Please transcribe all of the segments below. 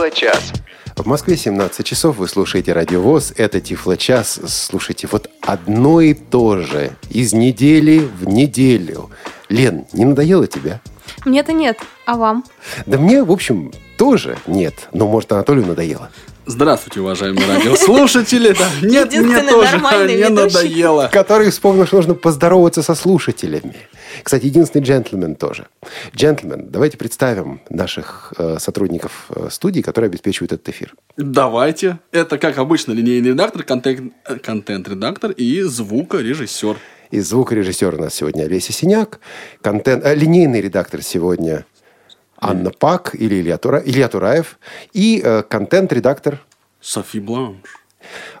Тифло-час. В Москве 17 часов, вы слушаете Радио ВОЗ, это Тифло-час. Слушайте, вот одно и то же, из недели в неделю. Лен, не надоело тебе? Мне-то нет, а вам? Да мне, в общем, тоже нет. Но, может, Анатолию надоело. Здравствуйте, уважаемые радиослушатели. Да, нет, мне тоже не ведущий. надоело. Который вспомнил, что нужно поздороваться со слушателями. Кстати, единственный джентльмен тоже. Джентльмен, давайте представим наших э, сотрудников э, студии, которые обеспечивают этот эфир. Давайте. Это, как обычно, линейный редактор, контент- э, контент-редактор и звукорежиссер. И звукорежиссер у нас сегодня Олеся Синяк. Контент, э, линейный редактор сегодня Анна Пак или Илья, Тура- Илья Тураев. И э, контент-редактор Софи Бланш.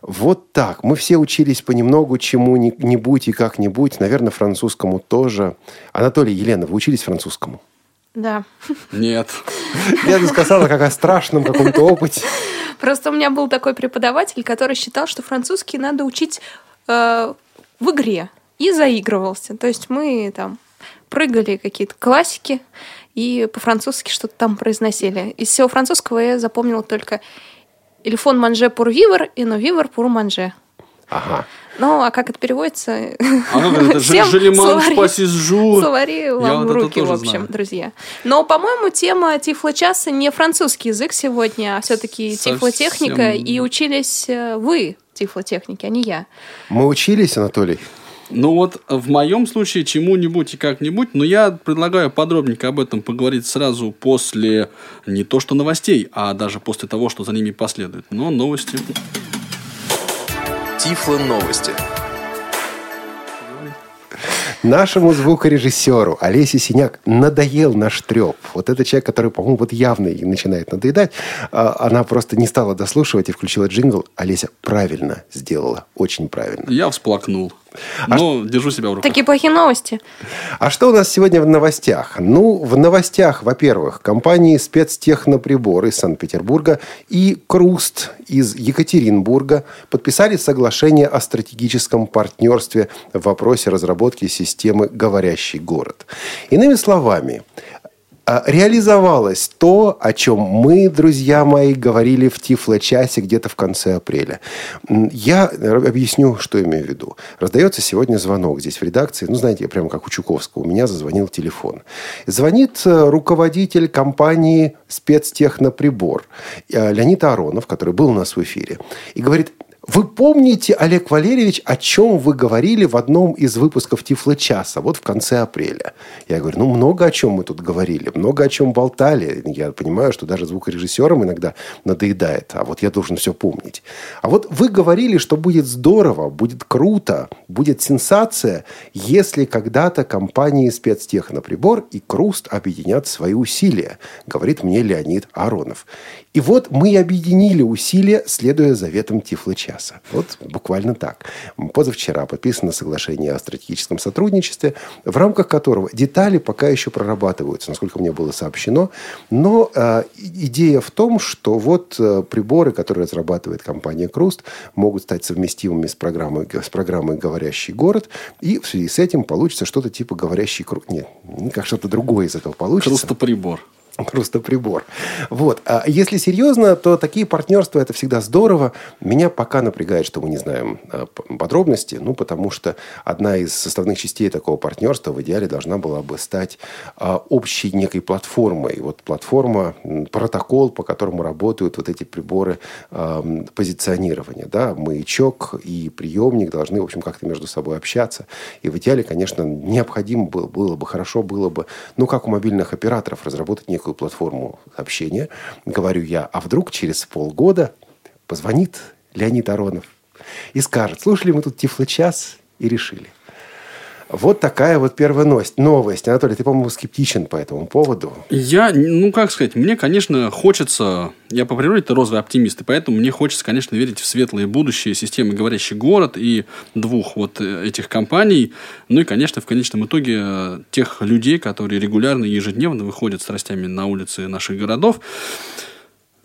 Вот так. Мы все учились понемногу чему-нибудь и как-нибудь. Наверное, французскому тоже. Анатолий, Елена, вы учились французскому? Да. Нет. Я бы сказала, как о страшном каком-то опыте. Просто у меня был такой преподаватель, который считал, что французский надо учить э, в игре. И заигрывался. То есть мы там прыгали какие-то классики и по-французски что-то там произносили. Из всего французского я запомнила только «Il faut manger pour vivre et non vivre pour manger». Ага. Ну, а как это переводится? А как это? Всем Желеман спасись жур. Словари вам вот руки, в общем, знаю. друзья. Но, по-моему, тема тифло-часа не французский язык сегодня, а все-таки Совсем. тифлотехника. И учились э, вы, тифлотехники, а не я. Мы учились, Анатолий? Ну вот в моем случае чему-нибудь и как-нибудь, но я предлагаю подробненько об этом поговорить сразу после не то что новостей, а даже после того, что за ними последует. Но новости. Тифло новости. Нашему звукорежиссеру Олесе Синяк надоел наш треп. Вот это человек, который, по-моему, вот явно и начинает надоедать. А, Она просто не стала дослушивать и включила джингл. Олеся правильно сделала. Очень правильно. Я всплакнул. А Но держу себя в руках. Такие плохие новости. А что у нас сегодня в новостях? Ну, в новостях, во-первых, компании спецтехноприбор из Санкт-Петербурга и Круст из Екатеринбурга подписали соглашение о стратегическом партнерстве в вопросе разработки системы «Говорящий город». Иными словами, реализовалось то, о чем мы, друзья мои, говорили в Тифло-часе где-то в конце апреля. Я объясню, что имею в виду. Раздается сегодня звонок здесь в редакции. Ну, знаете, прямо как у Чуковского. У меня зазвонил телефон. Звонит э, руководитель компании «Спецтехноприбор» э, Леонид Аронов, который был у нас в эфире. И говорит, вы помните, Олег Валерьевич, о чем вы говорили в одном из выпусков Тифло-часа, вот в конце апреля? Я говорю, ну, много о чем мы тут говорили, много о чем болтали. Я понимаю, что даже звукорежиссерам иногда надоедает, а вот я должен все помнить. А вот вы говорили, что будет здорово, будет круто, будет сенсация, если когда-то компании спецтехноприбор и Круст объединят свои усилия, говорит мне Леонид Аронов. И вот мы объединили усилия, следуя заветам Тифло-часа. Вот буквально так. Позавчера подписано соглашение о стратегическом сотрудничестве, в рамках которого детали пока еще прорабатываются, насколько мне было сообщено. Но э, идея в том, что вот э, приборы, которые разрабатывает компания Круст, могут стать совместимыми с программой, с программой «Говорящий город», и в связи с этим получится что-то типа «Говорящий круг». Нет, не как что-то другое из этого получится. Хрустоприбор. Просто прибор. Вот. А если серьезно, то такие партнерства это всегда здорово. Меня пока напрягает, что мы не знаем а, подробности, ну, потому что одна из составных частей такого партнерства в идеале должна была бы стать а, общей некой платформой. Вот платформа, протокол, по которому работают вот эти приборы позиционирования. Да? Маячок и приемник должны, в общем, как-то между собой общаться. И в идеале, конечно, необходимо было, было бы, хорошо было бы, ну, как у мобильных операторов, разработать некую платформу общения. Говорю я, а вдруг через полгода позвонит Леонид Аронов и скажет, слушали мы тут Тифло-час и решили. Вот такая вот первая новость. Новость. Анатолий, ты, по-моему, скептичен по этому поводу. Я, ну как сказать, мне, конечно, хочется, я по природе это розовый оптимист, и поэтому мне хочется, конечно, верить в светлое будущее системы «Говорящий город» и двух вот э, этих компаний, ну и, конечно, в конечном итоге э, тех людей, которые регулярно и ежедневно выходят с страстями на улицы наших городов.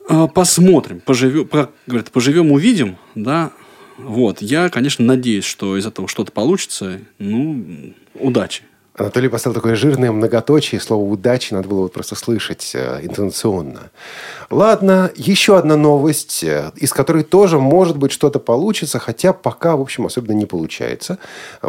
Э, Посмотрим, поживем, как говорят, поживем, увидим, да, вот, я, конечно, надеюсь, что из этого что-то получится, ну, удачи. Анатолий поставил такое жирное многоточие, слово «удачи» надо было вот просто слышать э, интонационно. Ладно, еще одна новость, э, из которой тоже, может быть, что-то получится, хотя пока, в общем, особенно не получается.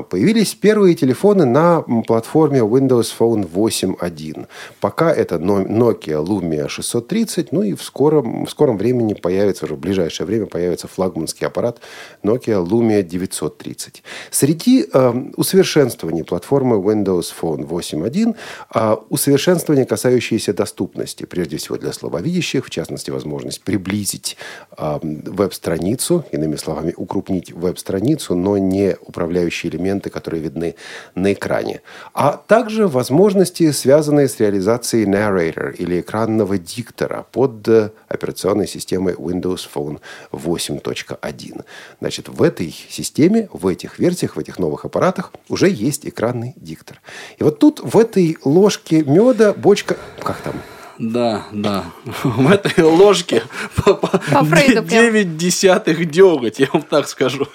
Появились первые телефоны на платформе Windows Phone 8.1. Пока это Nokia Lumia 630, ну и в скором, в скором времени появится, уже в ближайшее время появится флагманский аппарат Nokia Lumia 930. Среди э, усовершенствований платформы Windows Windows Phone 8.1, а усовершенствования, касающиеся доступности, прежде всего для слабовидящих, в частности, возможность приблизить веб-страницу, иными словами, укрупнить веб-страницу, но не управляющие элементы, которые видны на экране. А также возможности, связанные с реализацией narrator или экранного диктора под э, операционной системой Windows Phone 8.1. Значит, в этой системе, в этих версиях, в этих новых аппаратах уже есть экранный диктор. И вот тут в этой ложке меда бочка... Как там? Да, да. В этой ложке по 9 десятых деготь, я вам так скажу.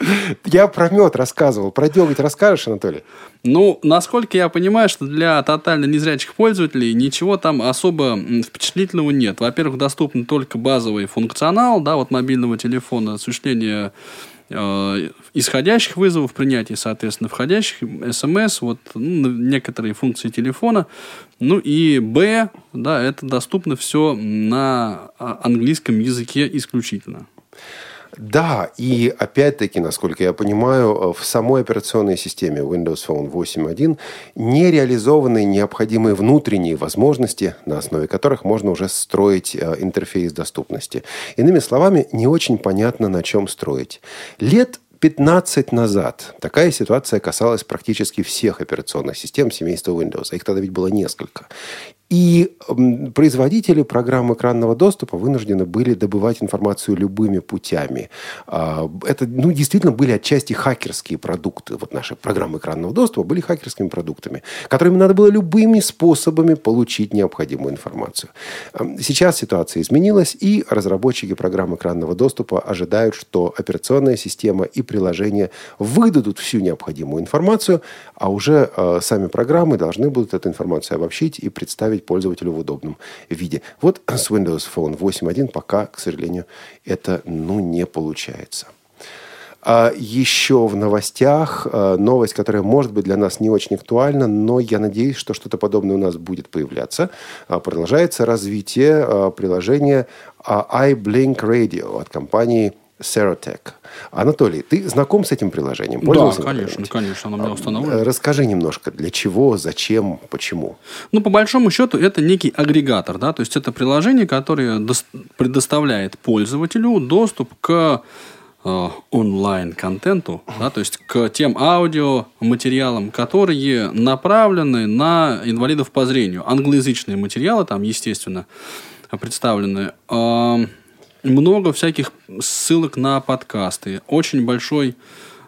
Я про мед рассказывал. Про деготь расскажешь, Анатолий? Ну, насколько я понимаю, что для тотально незрячих пользователей ничего там особо впечатлительного нет. Во-первых, доступен только базовый функционал, да, вот мобильного телефона, осуществление исходящих вызовов, принятие, соответственно, входящих, смс, вот ну, некоторые функции телефона. Ну и Б, да, это доступно все на а, английском языке исключительно. Да, и опять-таки, насколько я понимаю, в самой операционной системе Windows Phone 8.1 не реализованы необходимые внутренние возможности, на основе которых можно уже строить э, интерфейс доступности. Иными словами, не очень понятно, на чем строить. Лет 15 назад такая ситуация касалась практически всех операционных систем семейства Windows. Их тогда ведь было несколько. И производители программ экранного доступа вынуждены были добывать информацию любыми путями. А, это ну, действительно были отчасти хакерские продукты. Вот наши программы экранного доступа были хакерскими продуктами, которыми надо было любыми способами получить необходимую информацию. Сейчас ситуация изменилась, и разработчики программ экранного доступа ожидают, что операционная система и приложения выдадут всю необходимую информацию, а уже э, сами программы должны будут эту информацию обобщить и представить представить пользователю в удобном виде. Вот с Windows Phone 8.1 пока, к сожалению, это ну, не получается. А еще в новостях э, новость, которая может быть для нас не очень актуальна, но я надеюсь, что что-то подобное у нас будет появляться. А, продолжается развитие э, приложения iBlink Radio от компании Serotech. Анатолий, ты знаком с этим приложением? Пользовался да, конечно, конечно, оно у меня установлено. Расскажи немножко, для чего, зачем, почему? Ну, по большому счету, это некий агрегатор, да, то есть это приложение, которое предоставляет пользователю доступ к э, онлайн-контенту, да, то есть к тем аудиоматериалам, которые направлены на инвалидов по зрению. Англоязычные материалы там, естественно, представлены много всяких ссылок на подкасты. Очень большой, э,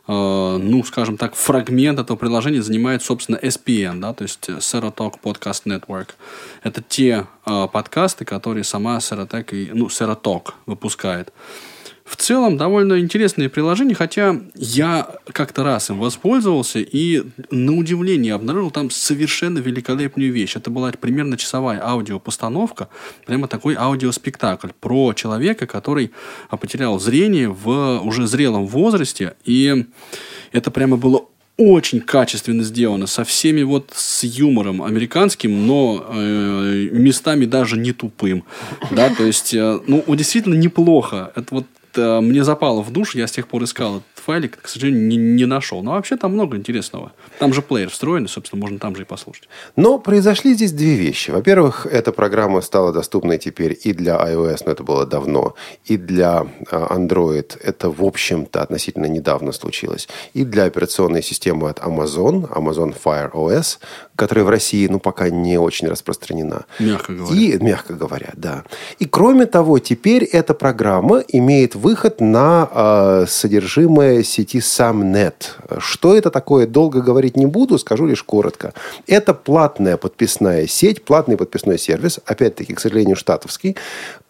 ну, скажем так, фрагмент этого приложения занимает, собственно, SPN, да, то есть Serotalk Podcast Network. Это те э, подкасты, которые сама Serotalk, ну, Serotalk выпускает. В целом, довольно интересное приложение, хотя я как-то раз им воспользовался и на удивление обнаружил там совершенно великолепную вещь. Это была примерно часовая аудиопостановка, прямо такой аудиоспектакль про человека, который потерял зрение в уже зрелом возрасте, и это прямо было очень качественно сделано, со всеми вот с юмором американским, но э, местами даже не тупым, да, то есть, э, ну, действительно неплохо. Это вот мне запало в душ, я с тех пор искал файлик, к сожалению, не, не нашел. Но вообще там много интересного. Там же плеер встроенный, собственно, можно там же и послушать. Но произошли здесь две вещи. Во-первых, эта программа стала доступной теперь и для iOS, но это было давно, и для а, Android. Это, в общем-то, относительно недавно случилось. И для операционной системы от Amazon, Amazon Fire OS, которая в России, ну, пока не очень распространена. Мягко говоря. И, мягко говоря, да. И, кроме того, теперь эта программа имеет выход на э, содержимое сети Самнет. Что это такое, долго говорить не буду, скажу лишь коротко. Это платная подписная сеть, платный подписной сервис, опять-таки, к сожалению, штатовский,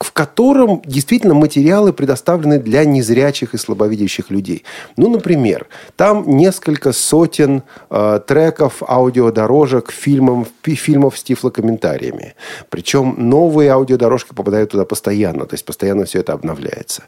в котором действительно материалы предоставлены для незрячих и слабовидящих людей. Ну, например, там несколько сотен э, треков, аудиодорожек, фильмов, фильмов с тифлокомментариями. Причем новые аудиодорожки попадают туда постоянно, то есть постоянно все это обновляется.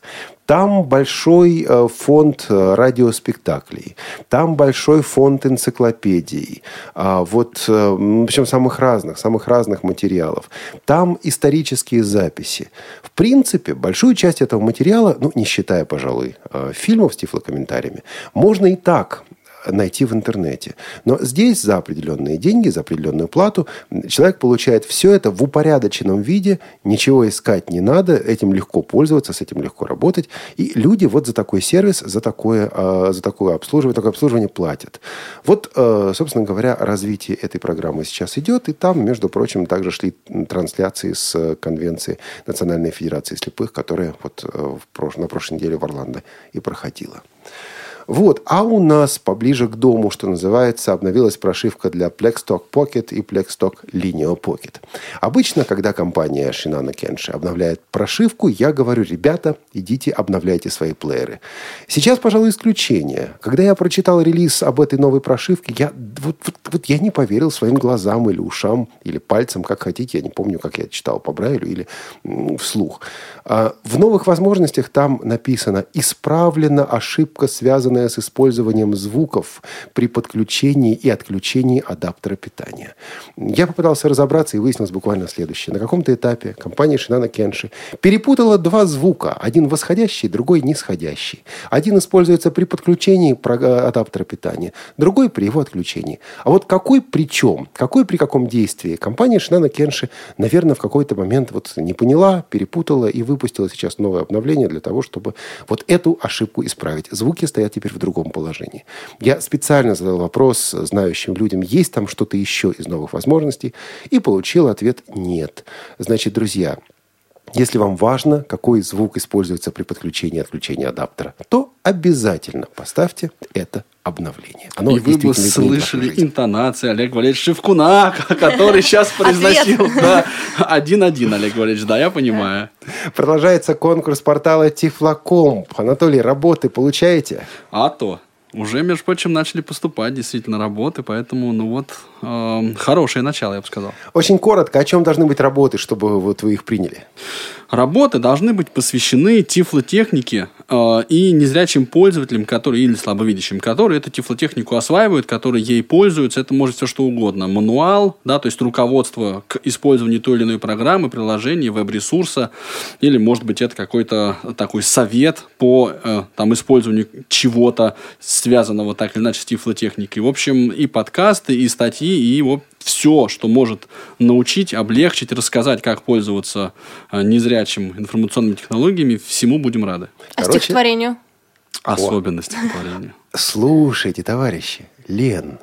Там большой э, фонд э, радиоспектаклей, там большой фонд энциклопедий, а вот, э, причем самых разных, самых разных материалов. Там исторические записи. В принципе, большую часть этого материала, ну, не считая, пожалуй, фильмов с тифлокомментариями, можно и так найти в интернете. Но здесь за определенные деньги, за определенную плату человек получает все это в упорядоченном виде, ничего искать не надо, этим легко пользоваться, с этим легко работать. И люди вот за такой сервис, за такое, а, за такое обслуживание, такое обслуживание платят. Вот, э, собственно говоря, развитие этой программы сейчас идет, и там, между прочим, также шли трансляции с конвенции Национальной Федерации слепых, которая вот э, на прошлой неделе в Орландо и проходила. Вот. А у нас поближе к дому, что называется, обновилась прошивка для Plexstock Pocket и Plexstock Lineo Pocket. Обычно, когда компания Shinano Kenshi обновляет прошивку, я говорю, ребята, идите обновляйте свои плееры. Сейчас, пожалуй, исключение. Когда я прочитал релиз об этой новой прошивке, я, вот, вот, вот я не поверил своим глазам или ушам, или пальцем, как хотите. Я не помню, как я читал по Брайлю или вслух. А в новых возможностях там написано «Исправлена ошибка, связанная с использованием звуков при подключении и отключении адаптера питания». Я попытался разобраться и выяснилось буквально следующее. На каком-то этапе компания Shinano Kenshi перепутала два звука. Один восходящий, другой нисходящий. Один используется при подключении адаптера питания, другой при его отключении. А вот какой при чем? Какой при каком действии? Компания Shinano Kenshi, наверное, в какой-то момент вот не поняла, перепутала и вы выпустила сейчас новое обновление для того, чтобы вот эту ошибку исправить. Звуки стоят теперь в другом положении. Я специально задал вопрос знающим людям, есть там что-то еще из новых возможностей, и получил ответ «нет». Значит, друзья, если вам важно, какой звук используется при подключении и отключении адаптера, то обязательно поставьте это обновление. Оно и вы бы слышали интонации Олега Валерьевича Шевкуна, который сейчас произносил. Один-один, Олег Валерьевич, да, я понимаю. Продолжается конкурс портала Тифлокомп. Анатолий, работы получаете? А то. Уже, между прочим, начали поступать действительно работы, поэтому, ну вот, э, хорошее начало, я бы сказал. Очень коротко, о чем должны быть работы, чтобы вот вы их приняли? Работы должны быть посвящены тифлотехнике э, и незрячим пользователям, которые или слабовидящим, которые эту тифлотехнику осваивают, которые ей пользуются. Это может все что угодно. Мануал, да, то есть руководство к использованию той или иной программы, приложения, веб-ресурса, или, может быть, это какой-то такой совет по э, там, использованию чего-то, связанного так или иначе с тифлотехникой. В общем, и подкасты, и статьи, и вот все, что может научить, облегчить, рассказать, как пользоваться э, незрячим информационными технологиями, всему будем рады. А Короче, стихотворению? Особенно стихотворению. Слушайте, товарищи, Лен,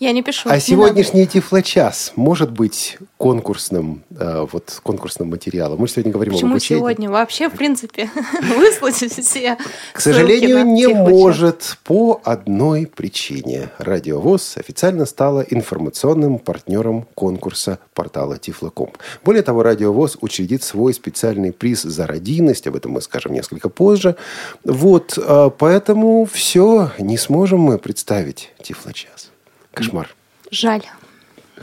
я не пишу. А не сегодняшний Тифлочас может быть конкурсным, э, вот, конкурсным материалом? Мы сегодня говорим Почему об обучении. сегодня? Вообще, в принципе, выслать все К сожалению, не может по одной причине. Радио ВОЗ официально стала информационным партнером конкурса портала Тифлокомп. Более того, Радио ВОЗ учредит свой специальный приз за родийность. Об этом мы скажем несколько позже. Вот, э, поэтому все, не сможем мы представить Тифлочас. Кошмар. Жаль.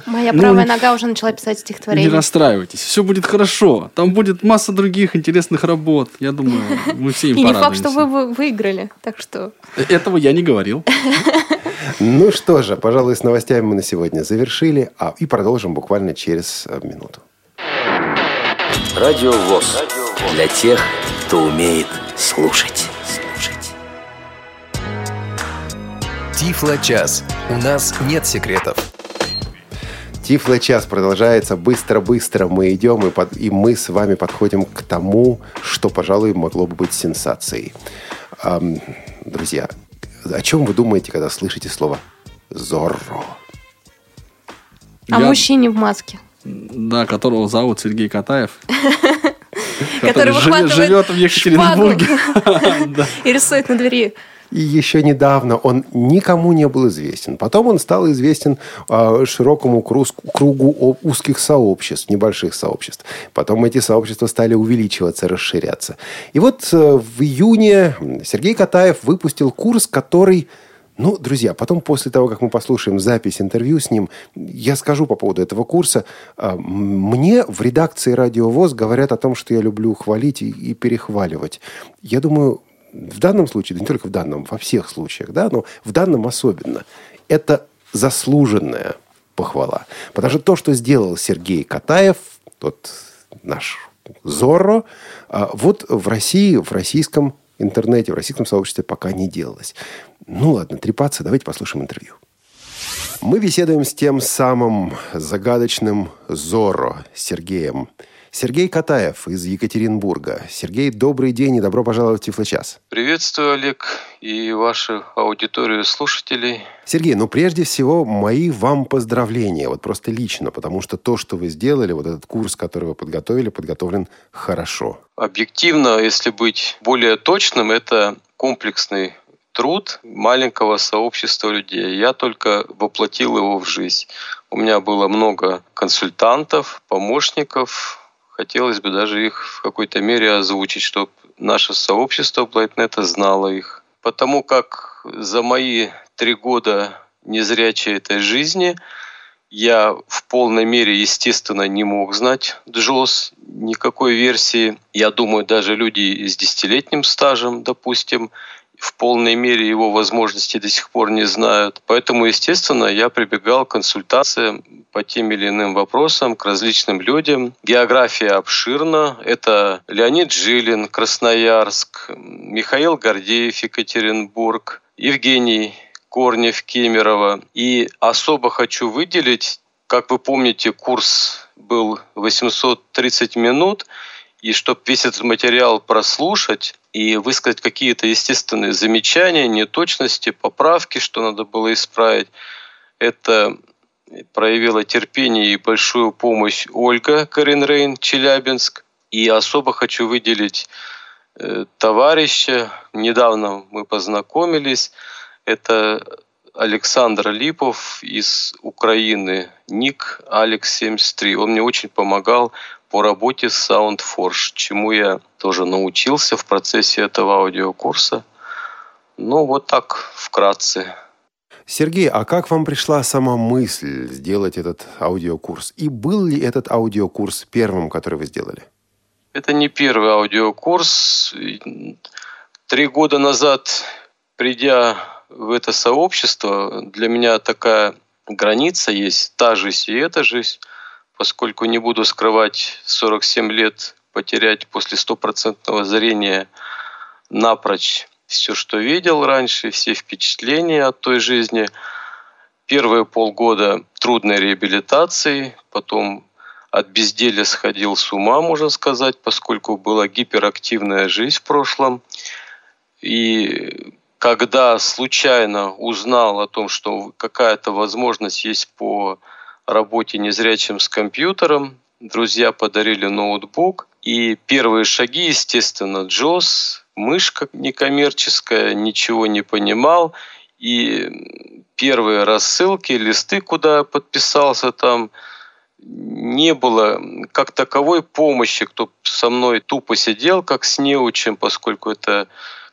Моя ну, правая нога уже начала писать стихотворение. Не расстраивайтесь, все будет хорошо. Там будет масса других интересных работ. Я думаю, мы все им И не факт, что вы выиграли, так что... Этого я не говорил. Ну что же, пожалуй, с новостями мы на сегодня завершили, а и продолжим буквально через э, минуту. Радио ВОЗ. Для тех, кто умеет слушать. Тифло-час. У нас нет секретов. Тифло-час продолжается быстро-быстро. Мы идем, и, под, и мы с вами подходим к тому, что, пожалуй, могло бы быть сенсацией. Эм, друзья, о чем вы думаете, когда слышите слово «Зорро»? О Я... мужчине в маске. Да, которого зовут Сергей Катаев. Который живет в Екатеринбурге. И рисует на двери И еще недавно он никому не был известен. Потом он стал известен э, широкому кругу узких сообществ, небольших сообществ. Потом эти сообщества стали увеличиваться, расширяться. И вот э, в июне Сергей Катаев выпустил курс, который ну, друзья, потом после того, как мы послушаем запись интервью с ним, я скажу по поводу этого курса. А, мне в редакции «Радио ВОЗ» говорят о том, что я люблю хвалить и перехваливать. Я думаю, в данном случае, да не только в данном, во всех случаях, да, но в данном особенно, это заслуженная похвала. Потому что то, что сделал Сергей Катаев, тот наш Зорро, а, вот в России, в российском интернете, в российском сообществе пока не делалось. Ну ладно, трепаться, давайте послушаем интервью. Мы беседуем с тем самым загадочным Зорро Сергеем. Сергей Катаев из Екатеринбурга. Сергей, добрый день и добро пожаловать в Тифлочас. Приветствую, Олег, и вашу аудиторию слушателей. Сергей, ну прежде всего, мои вам поздравления, вот просто лично, потому что то, что вы сделали, вот этот курс, который вы подготовили, подготовлен хорошо. Объективно, если быть более точным, это комплексный труд маленького сообщества людей. Я только воплотил его в жизнь. У меня было много консультантов, помощников, хотелось бы даже их в какой-то мере озвучить, чтобы наше сообщество Блайтнета знало их. Потому как за мои три года незрячей этой жизни я в полной мере, естественно, не мог знать Джос, никакой версии. Я думаю, даже люди с десятилетним стажем, допустим, в полной мере его возможности до сих пор не знают. Поэтому, естественно, я прибегал к консультациям по тем или иным вопросам к различным людям. География обширна. Это Леонид Жилин, Красноярск, Михаил Гордеев, Екатеринбург, Евгений Корнев, Кемерово. И особо хочу выделить, как вы помните, курс был 830 минут, и чтобы весь этот материал прослушать, и высказать какие-то естественные замечания, неточности, поправки, что надо было исправить. Это проявила терпение и большую помощь Ольга Каренрейн, Челябинск. И особо хочу выделить э, товарища. Недавно мы познакомились. Это Александр Липов из Украины, ник Алекс 73. Он мне очень помогал по работе с SoundForge, чему я тоже научился в процессе этого аудиокурса. Ну, вот так вкратце. Сергей, а как вам пришла сама мысль сделать этот аудиокурс? И был ли этот аудиокурс первым, который вы сделали? Это не первый аудиокурс. Три года назад, придя в это сообщество, для меня такая граница есть, та жизнь и эта жизнь – поскольку не буду скрывать, 47 лет потерять после стопроцентного зрения напрочь все, что видел раньше, все впечатления от той жизни. Первые полгода трудной реабилитации, потом от безделия сходил с ума, можно сказать, поскольку была гиперактивная жизнь в прошлом. И когда случайно узнал о том, что какая-то возможность есть по работе незрячим с компьютером. Друзья подарили ноутбук. И первые шаги, естественно, Джос, мышка некоммерческая, ничего не понимал. И первые рассылки, листы, куда подписался там, не было как таковой помощи, кто со мной тупо сидел, как с неучем, поскольку это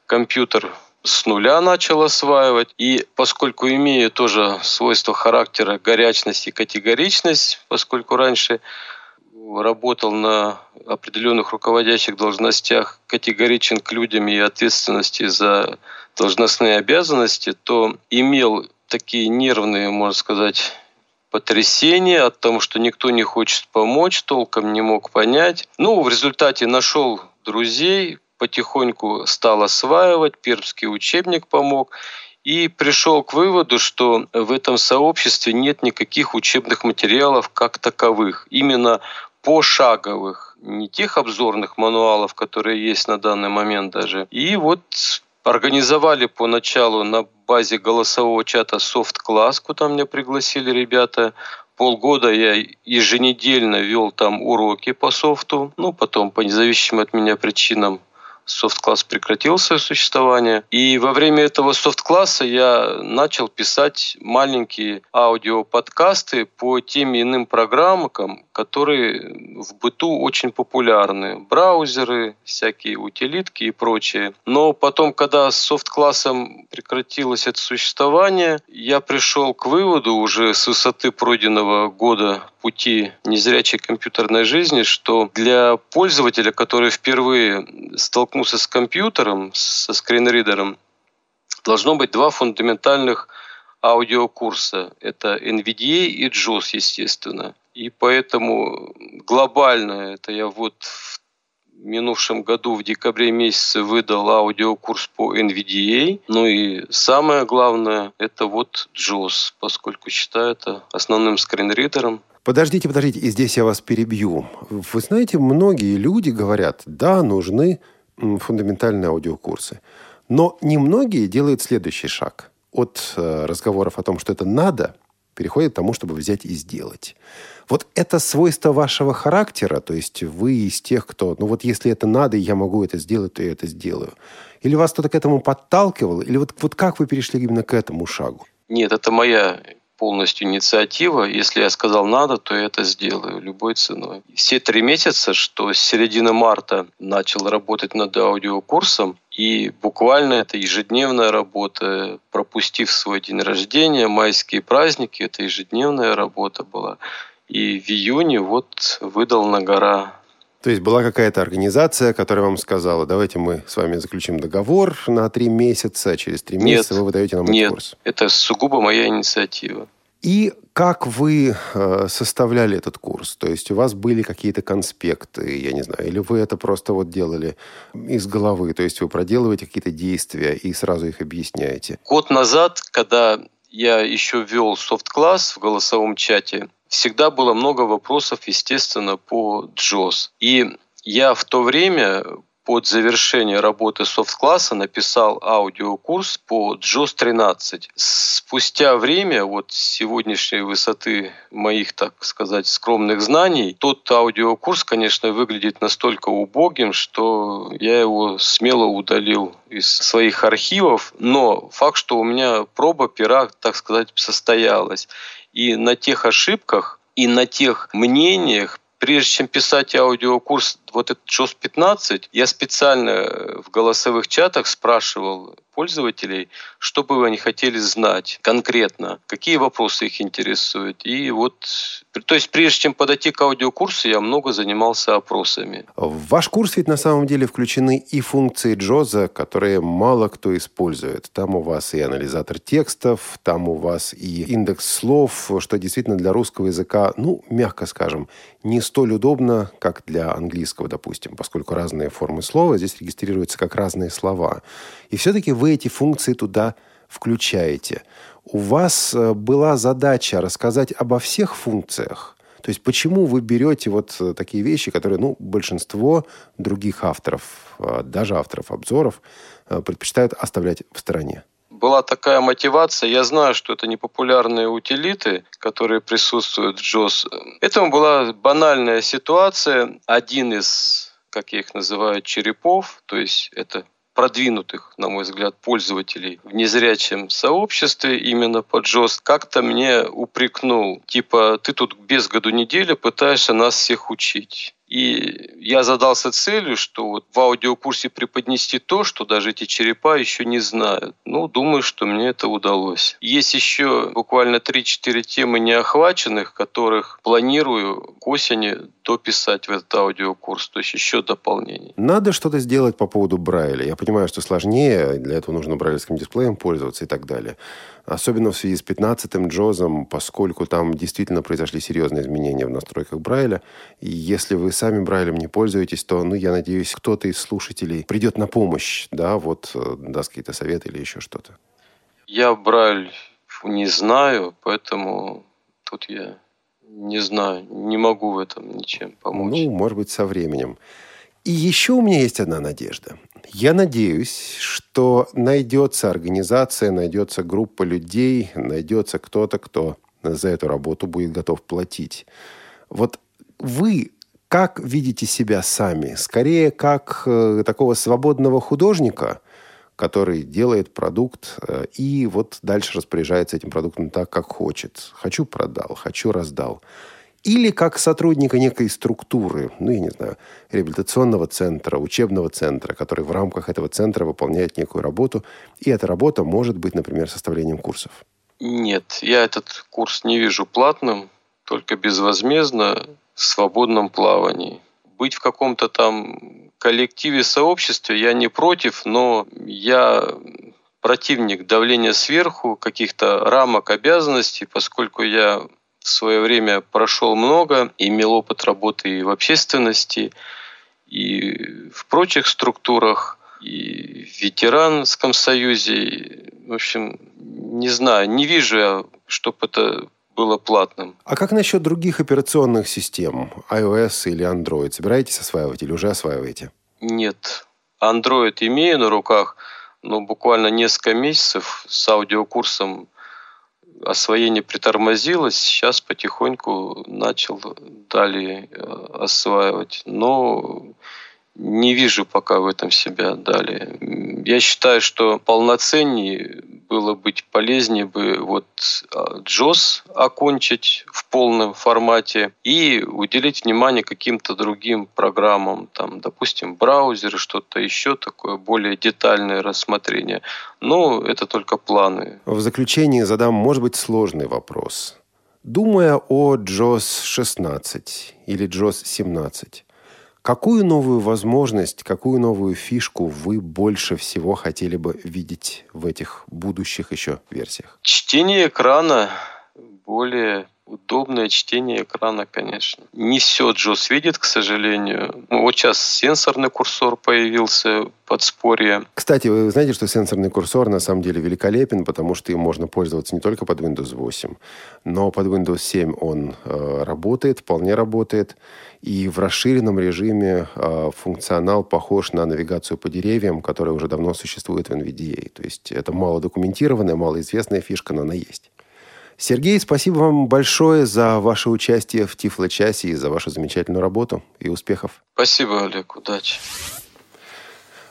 компьютер с нуля начал осваивать. И поскольку имею тоже свойство характера горячность и категоричность, поскольку раньше работал на определенных руководящих должностях, категоричен к людям и ответственности за должностные обязанности, то имел такие нервные, можно сказать, потрясения от того, что никто не хочет помочь, толком не мог понять. Ну, в результате нашел друзей, потихоньку стал осваивать, пермский учебник помог, и пришел к выводу, что в этом сообществе нет никаких учебных материалов как таковых, именно пошаговых, не тех обзорных мануалов, которые есть на данный момент даже. И вот организовали поначалу на базе голосового чата софт-класс, куда меня пригласили ребята. Полгода я еженедельно вел там уроки по софту, ну, потом по независимым от меня причинам софт-класс прекратил свое существование. И во время этого софт-класса я начал писать маленькие аудиоподкасты по тем иным программам, которые в быту очень популярны. Браузеры, всякие утилитки и прочее. Но потом, когда с софт-классом прекратилось это существование, я пришел к выводу уже с высоты пройденного года пути незрячей компьютерной жизни, что для пользователя, который впервые столкнулся с компьютером, со скринридером, должно быть два фундаментальных аудиокурса. Это NVDA и JOS, естественно. И поэтому глобально, это я вот в минувшем году в декабре месяце выдал аудиокурс по NVDA. Ну и самое главное, это вот JOS, поскольку считаю это основным скринридером. Подождите, подождите, и здесь я вас перебью. Вы знаете, многие люди говорят, да, нужны фундаментальные аудиокурсы. Но немногие делают следующий шаг. От э, разговоров о том, что это надо, переходит к тому, чтобы взять и сделать. Вот это свойство вашего характера, то есть вы из тех, кто, ну вот если это надо, и я могу это сделать, то я это сделаю. Или вас кто-то к этому подталкивал, или вот, вот как вы перешли именно к этому шагу? Нет, это моя полностью инициатива. Если я сказал надо, то я это сделаю любой ценой. Все три месяца, что с середины марта начал работать над аудиокурсом, и буквально это ежедневная работа, пропустив свой день рождения, майские праздники, это ежедневная работа была. И в июне вот выдал на гора то есть была какая-то организация, которая вам сказала, давайте мы с вами заключим договор на три месяца, а через три месяца вы выдаете нам нет, курс. это сугубо моя инициатива. И как вы э, составляли этот курс? То есть у вас были какие-то конспекты, я не знаю, или вы это просто вот делали из головы? То есть вы проделываете какие-то действия и сразу их объясняете? Год назад, когда я еще вел софт-класс в голосовом чате, всегда было много вопросов, естественно, по JOS. И я в то время под завершение работы софт-класса написал аудиокурс по JOS 13. Спустя время, вот сегодняшней высоты моих, так сказать, скромных знаний, тот аудиокурс, конечно, выглядит настолько убогим, что я его смело удалил из своих архивов, но факт, что у меня проба пера, так сказать, состоялась. И на тех ошибках и на тех мнениях, прежде чем писать аудиокурс, вот этот JOS 15, я специально в голосовых чатах спрашивал пользователей, что бы они хотели знать конкретно, какие вопросы их интересуют. И вот, то есть прежде чем подойти к аудиокурсу, я много занимался опросами. В ваш курс ведь на самом деле включены и функции Джоза, которые мало кто использует. Там у вас и анализатор текстов, там у вас и индекс слов, что действительно для русского языка, ну, мягко скажем, не столь удобно, как для английского, допустим, поскольку разные формы слова здесь регистрируются как разные слова. И все-таки вы эти функции туда включаете. У вас э, была задача рассказать обо всех функциях. То есть почему вы берете вот э, такие вещи, которые ну, большинство других авторов, э, даже авторов обзоров, предпочитают оставлять в стороне? Была такая мотивация. Я знаю, что это не популярные утилиты, которые присутствуют в JOS. Этому была банальная ситуация. Один из, как я их называю, черепов, то есть это продвинутых, на мой взгляд, пользователей в незрячем сообществе именно под JOS как-то мне упрекнул, типа, ты тут без году неделя пытаешься нас всех учить. И я задался целью, что вот в аудиокурсе преподнести то, что даже эти черепа еще не знают. Ну, думаю, что мне это удалось. Есть еще буквально 3-4 темы неохваченных, которых планирую к осени дописать в этот аудиокурс, то есть еще дополнение. Надо что-то сделать по поводу Брайля. Я понимаю, что сложнее, для этого нужно брайлевским дисплеем пользоваться и так далее. Особенно в связи с 15-м Джозом, поскольку там действительно произошли серьезные изменения в настройках Брайля. И если вы сами Брайлем не пользуетесь, то, ну, я надеюсь, кто-то из слушателей придет на помощь, да, вот э, даст какие-то советы или еще что-то. Я Брайль не знаю, поэтому тут я не знаю, не могу в этом ничем помочь. Ну, может быть, со временем. И еще у меня есть одна надежда. Я надеюсь, что найдется организация, найдется группа людей, найдется кто-то, кто за эту работу будет готов платить. Вот вы Как видите себя сами? Скорее, как э, такого свободного художника, который делает продукт э, и вот дальше распоряжается этим продуктом так, как хочет. Хочу – продал, хочу – раздал. Или как сотрудника некой структуры, ну, я не знаю, реабилитационного центра, учебного центра, который в рамках этого центра выполняет некую работу, и эта работа может быть, например, составлением курсов. Нет, я этот курс не вижу платным, только безвозмездно, в свободном плавании. Быть в каком-то там коллективе, сообществе я не против, но я противник давления сверху, каких-то рамок обязанностей, поскольку я в свое время прошел много, имел опыт работы и в общественности, и в прочих структурах, и в ветеранском союзе. В общем, не знаю, не вижу я, чтобы это было платным. А как насчет других операционных систем, iOS или Android? Собираетесь осваивать или уже осваиваете? Нет. Android имею на руках, но буквально несколько месяцев с аудиокурсом освоение притормозилось, сейчас потихоньку начал далее э, осваивать. Но не вижу пока в этом себя далее. Я считаю, что полноценнее было быть полезнее бы вот а, окончить в полном формате и уделить внимание каким-то другим программам, там, допустим, браузеры, что-то еще такое, более детальное рассмотрение. Но это только планы. В заключении задам, может быть, сложный вопрос. Думая о JOS 16 или JOS 17, Какую новую возможность, какую новую фишку вы больше всего хотели бы видеть в этих будущих еще версиях? Чтение экрана более удобное чтение экрана, конечно. Не все Джос видит, к сожалению. Ну, вот сейчас сенсорный курсор появился, подспорье. Кстати, вы знаете, что сенсорный курсор на самом деле великолепен, потому что им можно пользоваться не только под Windows 8, но под Windows 7 он э, работает, вполне работает. И в расширенном режиме э, функционал похож на навигацию по деревьям, которая уже давно существует в NVDA. То есть это мало документированная, малоизвестная фишка, но она есть. Сергей, спасибо вам большое за ваше участие в Тифло-часе и за вашу замечательную работу. И успехов. Спасибо, Олег. Удачи.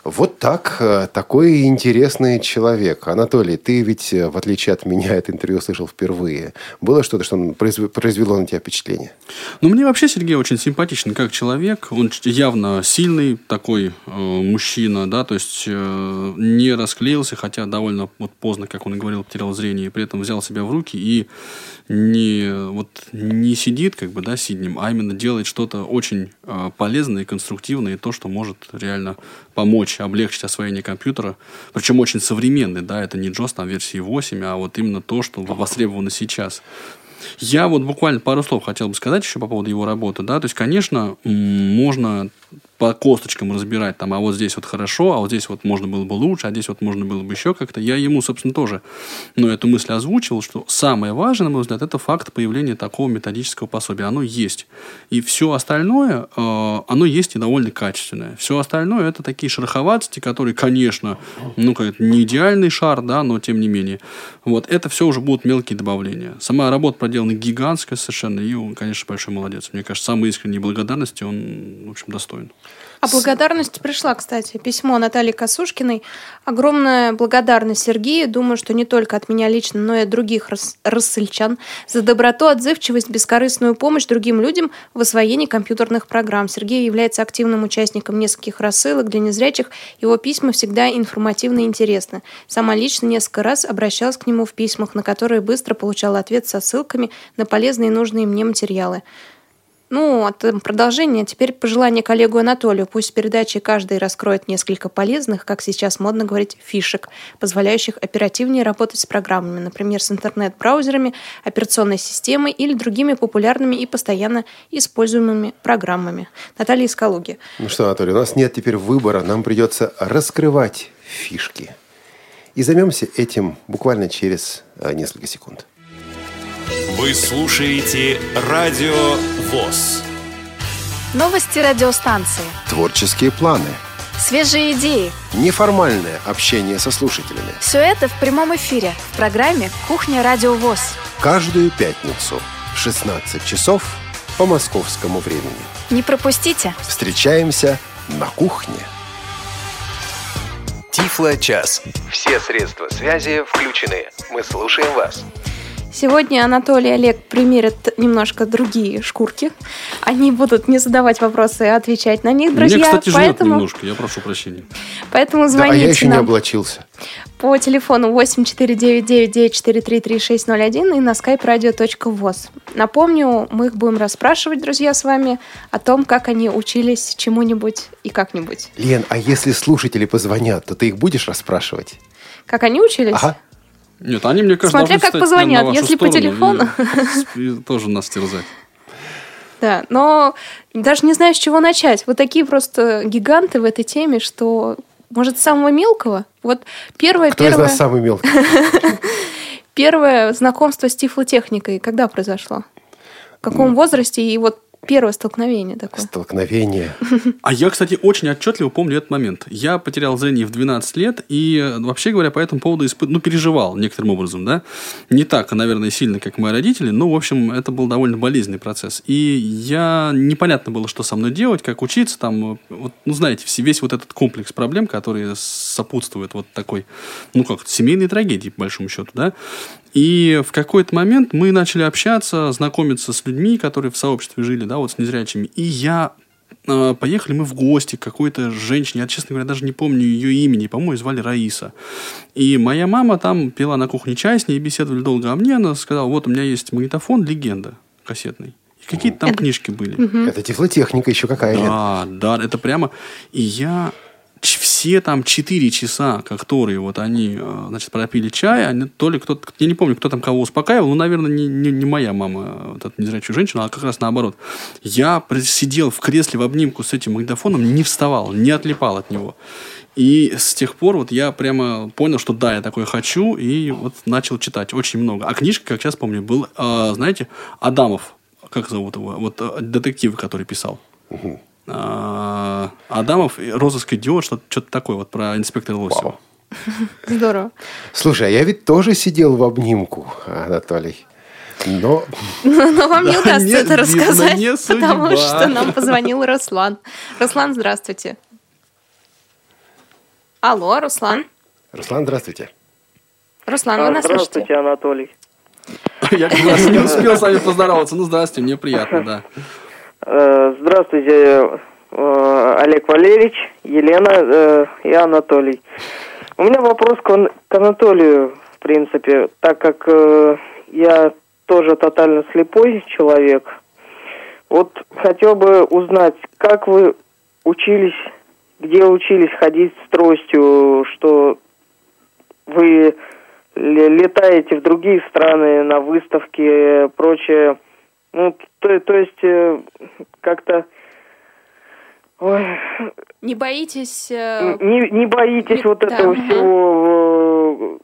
Вот так, э, такой интересный человек. Анатолий, ты ведь, э, в отличие от меня, это интервью слышал впервые. Было что-то, что произвело на тебя впечатление? Ну, мне вообще Сергей очень симпатичен как человек. Он явно сильный такой э, мужчина, да, то есть э, не расклеился, хотя довольно вот поздно, как он и говорил, потерял зрение, при этом взял себя в руки и не, вот, не сидит, как бы, да, сиднем, а именно делает что-то очень э, полезное и конструктивное, и то, что может реально помочь, облегчить освоение компьютера. Причем очень современный, да, это не JOS там версии 8, а вот именно то, что востребовано сейчас. Я вот буквально пару слов хотел бы сказать еще по поводу его работы. Да? То есть, конечно, можно по косточкам разбирать, там, а вот здесь вот хорошо, а вот здесь вот можно было бы лучше, а здесь вот можно было бы еще как-то. Я ему, собственно, тоже ну, эту мысль озвучил, что самое важное, на мой взгляд, это факт появления такого методического пособия. Оно есть. И все остальное, э, оно есть и довольно качественное. Все остальное это такие шероховатости, которые, конечно, ну, как не идеальный шар, да, но тем не менее. Вот это все уже будут мелкие добавления. Сама работа проделана гигантская совершенно, и он, конечно, большой молодец. Мне кажется, самые искренние благодарности он, в общем, достоин. А благодарность пришла, кстати, письмо Натальи Косушкиной. Огромная благодарность Сергею. Думаю, что не только от меня лично, но и от других рас- рассыльчан за доброту, отзывчивость, бескорыстную помощь другим людям в освоении компьютерных программ. Сергей является активным участником нескольких рассылок для незрячих. Его письма всегда информативны и интересны. Сама лично несколько раз обращалась к нему в письмах, на которые быстро получала ответ со ссылками на полезные и нужные мне материалы. Ну, от продолжения. Теперь пожелание коллегу Анатолию. Пусть в передаче каждый раскроет несколько полезных, как сейчас модно говорить, фишек, позволяющих оперативнее работать с программами, например, с интернет-браузерами, операционной системой или другими популярными и постоянно используемыми программами. Наталья из Калуги. Ну что, Анатолий, у нас нет теперь выбора. Нам придется раскрывать фишки. И займемся этим буквально через э, несколько секунд. Вы слушаете Радио ВОЗ. Новости радиостанции. Творческие планы. Свежие идеи. Неформальное общение со слушателями. Все это в прямом эфире в программе «Кухня Радио ВОЗ». Каждую пятницу в 16 часов по московскому времени. Не пропустите. Встречаемся на кухне. Тифло-час. Все средства связи включены. Мы слушаем вас. Сегодня Анатолий и Олег примерят немножко другие шкурки. Они будут не задавать вопросы, а отвечать на них, друзья. Мне, кстати, жмет поэтому, немножко, я прошу прощения. поэтому Да, а звоните я еще не нам облачился. по телефону 8499-943-3601 и на skype radio.voz. Напомню, мы их будем расспрашивать, друзья, с вами о том, как они учились чему-нибудь и как-нибудь. Лен, а если слушатели позвонят, то ты их будешь расспрашивать? Как они учились? Ага. Нет, они, мне кажется, Смотря как позвонят. Если по телефону. И, и тоже нас терзать. Да, но даже не знаю, с чего начать. Вот такие просто гиганты в этой теме, что, может, с самого мелкого? Вот первое, Кто из первое, нас самый мелкий? первое знакомство с тифлотехникой когда произошло? В каком возрасте? И вот первое столкновение такое. Столкновение. А я, кстати, очень отчетливо помню этот момент. Я потерял зрение в 12 лет и, вообще говоря, по этому поводу испы- ну, переживал некоторым образом, да. Не так, наверное, сильно, как мои родители, но, в общем, это был довольно болезненный процесс. И я... Непонятно было, что со мной делать, как учиться, там, вот, ну, знаете, весь вот этот комплекс проблем, которые сопутствуют вот такой, ну, как, семейной трагедии, по большому счету, да. И в какой-то момент мы начали общаться, знакомиться с людьми, которые в сообществе жили, да, вот с незрячими. И я э, поехали мы в гости к какой-то женщине, я, честно говоря, даже не помню ее имени, по-моему, звали Раиса. И моя мама там пила на кухне чай, с ней беседовали долго, а мне она сказала, вот у меня есть магнитофон «Легенда» кассетный. И какие-то там книжки были. Это тифлотехника еще какая, Лен. Да, да, это прямо... И я все там 4 часа, которые вот они, э, значит, пропили чай, они то ли кто-то, я не помню, кто там кого успокаивал, ну, наверное, не, не, не моя мама, э, вот эта незрячая женщина, а как раз наоборот. Я сидел в кресле в обнимку с этим магнитофоном, не вставал, не отлипал от него. И с тех пор вот я прямо понял, что да, я такое хочу, и вот начал читать очень много. А книжка, как сейчас помню, был, э, знаете, Адамов, как зовут его, вот э, детектив, который писал. А, Адамов, и розыск идиот, что- что-то такое вот про инспектора Лосева. Здорово. Слушай, а я ведь тоже сидел в обнимку, Анатолий. Но Но вам не Да, удастся нет, это видно, рассказать, не потому что нам позвонил Руслан. Руслан, здравствуйте. Алло, Руслан. Руслан, здравствуйте. Руслан, вы А, нас Здравствуйте, слышите? Анатолий. Я не успел с вами поздороваться. Ну, здрасте, мне приятно, да. Э, Здравствуйте, э, Олег Валерьевич, Елена э, и Анатолий. У меня вопрос к Ан- к Анатолию, в принципе, так как я тоже тотально слепой человек. Вот хотел бы узнать, как вы учились, где учились ходить с тростью, что вы ле- летаете в другие страны на выставки, прочее. Ну, то, то есть э, как-то ой, Не боитесь... э, не, не боитесь не- вот да, этого ага. всего.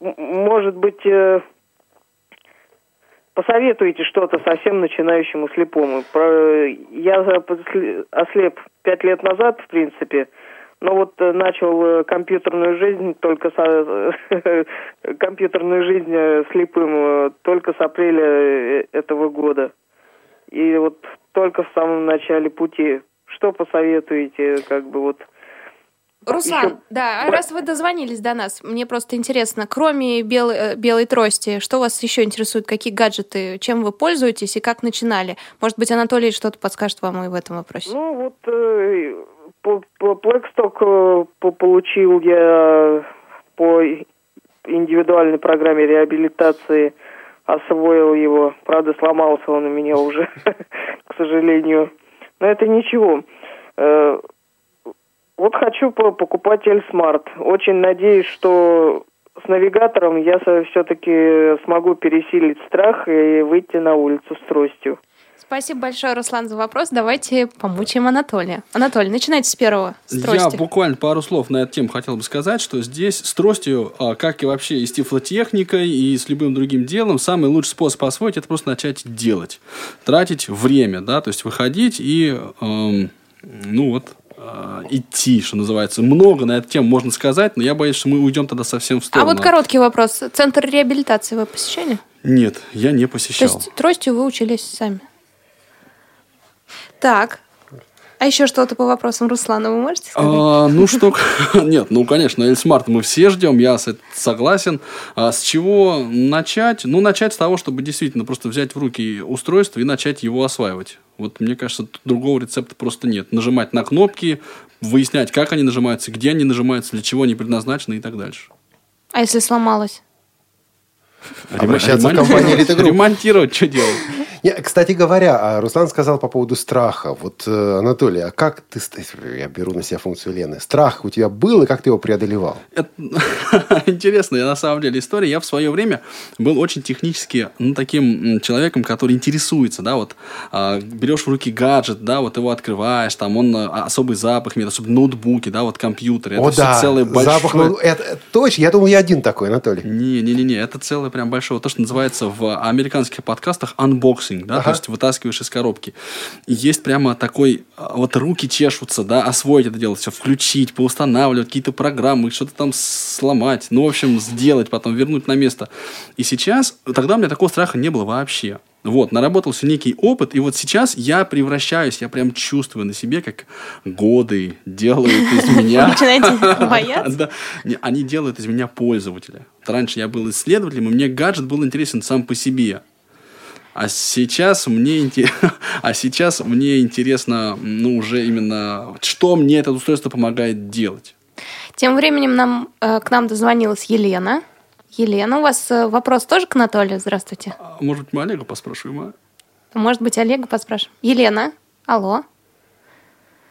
э, Может быть, посоветуете что-то совсем начинающему слепому. Про- Я ослеп пять лет назад, в принципе, но вот э, начал э, компьютерную жизнь только со компьютерную жизнь э, слепым э, только с апреля э, этого года. И вот только в самом начале пути. Что посоветуете, как бы вот Руслан, Ещё- да, раз вы дозвонились до нас, мне просто интересно, кроме белой, э, белой трости, что вас еще интересует, какие гаджеты, чем вы пользуетесь и как начинали? Может быть, Анатолий что-то подскажет вам и в этом вопросе. Ну, вот э, по, Blackstock э, по- получил я по индивидуальной программе реабилитации, освоил его. Правда, сломался он у меня уже, к сожалению. Но это ничего. Э, Вот хочу по- покупать L-Smart. Очень надеюсь, что с навигатором я все-таки смогу пересилить страх и выйти на улицу с тростью. Спасибо большое, Руслан, за вопрос. Давайте помучаем Анатолия. Анатолий, начинайте с первого, с Я буквально пару слов на эту тему хотел бы сказать, что здесь с тростью, а, как и вообще и с тифлотехникой, и с любым другим делом, самый лучший способ освоить – это просто начать делать. Тратить время, да, то есть выходить и, эм, ну вот, э, идти, что называется. Много на эту тему можно сказать, но я боюсь, что мы уйдем тогда совсем в А сторону. вот короткий вопрос. Центр реабилитации вы посещали? Нет, я не То посещал. есть тростью вы учились сами? Так. А еще что-то по вопросам Руслана вы можете сказать? А, ну что, нет, ну конечно, Эльсмарт мы все ждем, я с этим согласен. А с чего начать? Ну, начать с того, чтобы действительно просто взять в руки устройство и начать его осваивать. Вот мне кажется, тут другого рецепта просто нет. Нажимать на кнопки, выяснять, как они нажимаются, где они нажимаются, для чего они предназначены и так дальше. А если сломалось? Обращаться в Ремонтировать- компанию «Элита Групп». Ремонтировать, что делать? Не, кстати говоря, а Руслан сказал по поводу страха. Вот, э, Анатолий, а как ты... Я беру на себя функцию Лены. Страх у тебя был, и как ты его преодолевал? Это интересная на самом деле история. Я в свое время был очень технически ну, таким человеком, который интересуется, да, вот а, берешь в руки гаджет, да, вот его открываешь, там он а, особый запах имеет, особенно ноутбуки, да, вот компьютеры. О, это да, все целое большое... запах... это, точно, я думал, я один такой, Анатолий. Не, не, не, не, это целое прям большое, то, что называется в американских подкастах unboxing, да, Ага. то есть вытаскиваешь из коробки. И есть прямо такой, а, вот руки чешутся, да, освоить это дело, все включить, поустанавливать какие-то программы, что-то там сломать, ну, в общем, сделать, потом вернуть на место. И сейчас, тогда у меня такого страха не было вообще. Вот, наработался некий опыт, и вот сейчас я превращаюсь, я прям чувствую на себе, как годы делают из меня... Начинаете бояться? Они делают из меня пользователя. Раньше я был исследователем, и мне гаджет был интересен сам по себе. А сейчас мне, а сейчас мне интересно, ну, уже именно, что мне это устройство помогает делать. Тем временем нам, э, к нам дозвонилась Елена. Елена, у вас э, вопрос тоже к Анатолию? Здравствуйте. А может быть, мы Олега поспрашиваем, а? Может быть, Олега поспрашиваем. Елена, алло.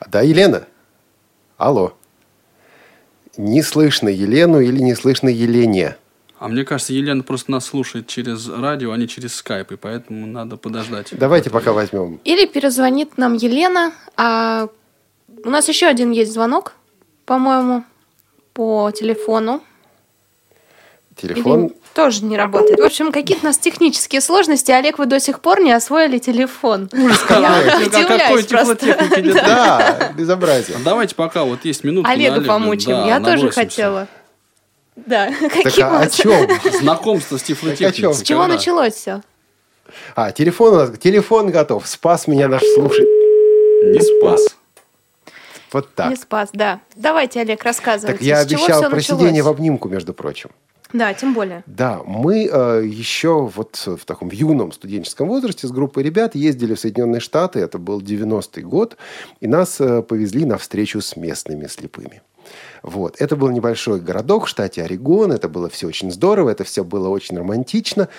Да, Елена? Алло. Не слышно Елену или не слышно Елене? А мне кажется, Елена просто нас слушает через радио, а не через скайп, и поэтому надо подождать. Давайте пока возьмем. Или перезвонит нам Елена. А у нас еще один есть звонок, по-моему, по телефону. Телефон. Или тоже не работает. В общем, какие-то у нас технические сложности. Олег, вы до сих пор не освоили телефон. Я Какой удивляюсь просто. теплотехники Да, безобразие. Давайте пока вот есть минутка. Олега помучим. Я тоже хотела. Да, каким а о чем? Знакомство с тифлотехникой. С чего началось все? А, телефон у нас, телефон готов. Спас меня наш слушатель. Не спас. Вот так. Не спас, да. Давайте, Олег, рассказывайте. Так я обещал про сидение в обнимку, между прочим. Да, тем более. Да, мы э, еще вот в таком юном студенческом возрасте с группой ребят ездили в Соединенные Штаты, это был 90-й год, и нас э, повезли на встречу с местными слепыми. Вот. Это был небольшой городок в штате Орегон, это было все очень здорово, это все было очень романтично.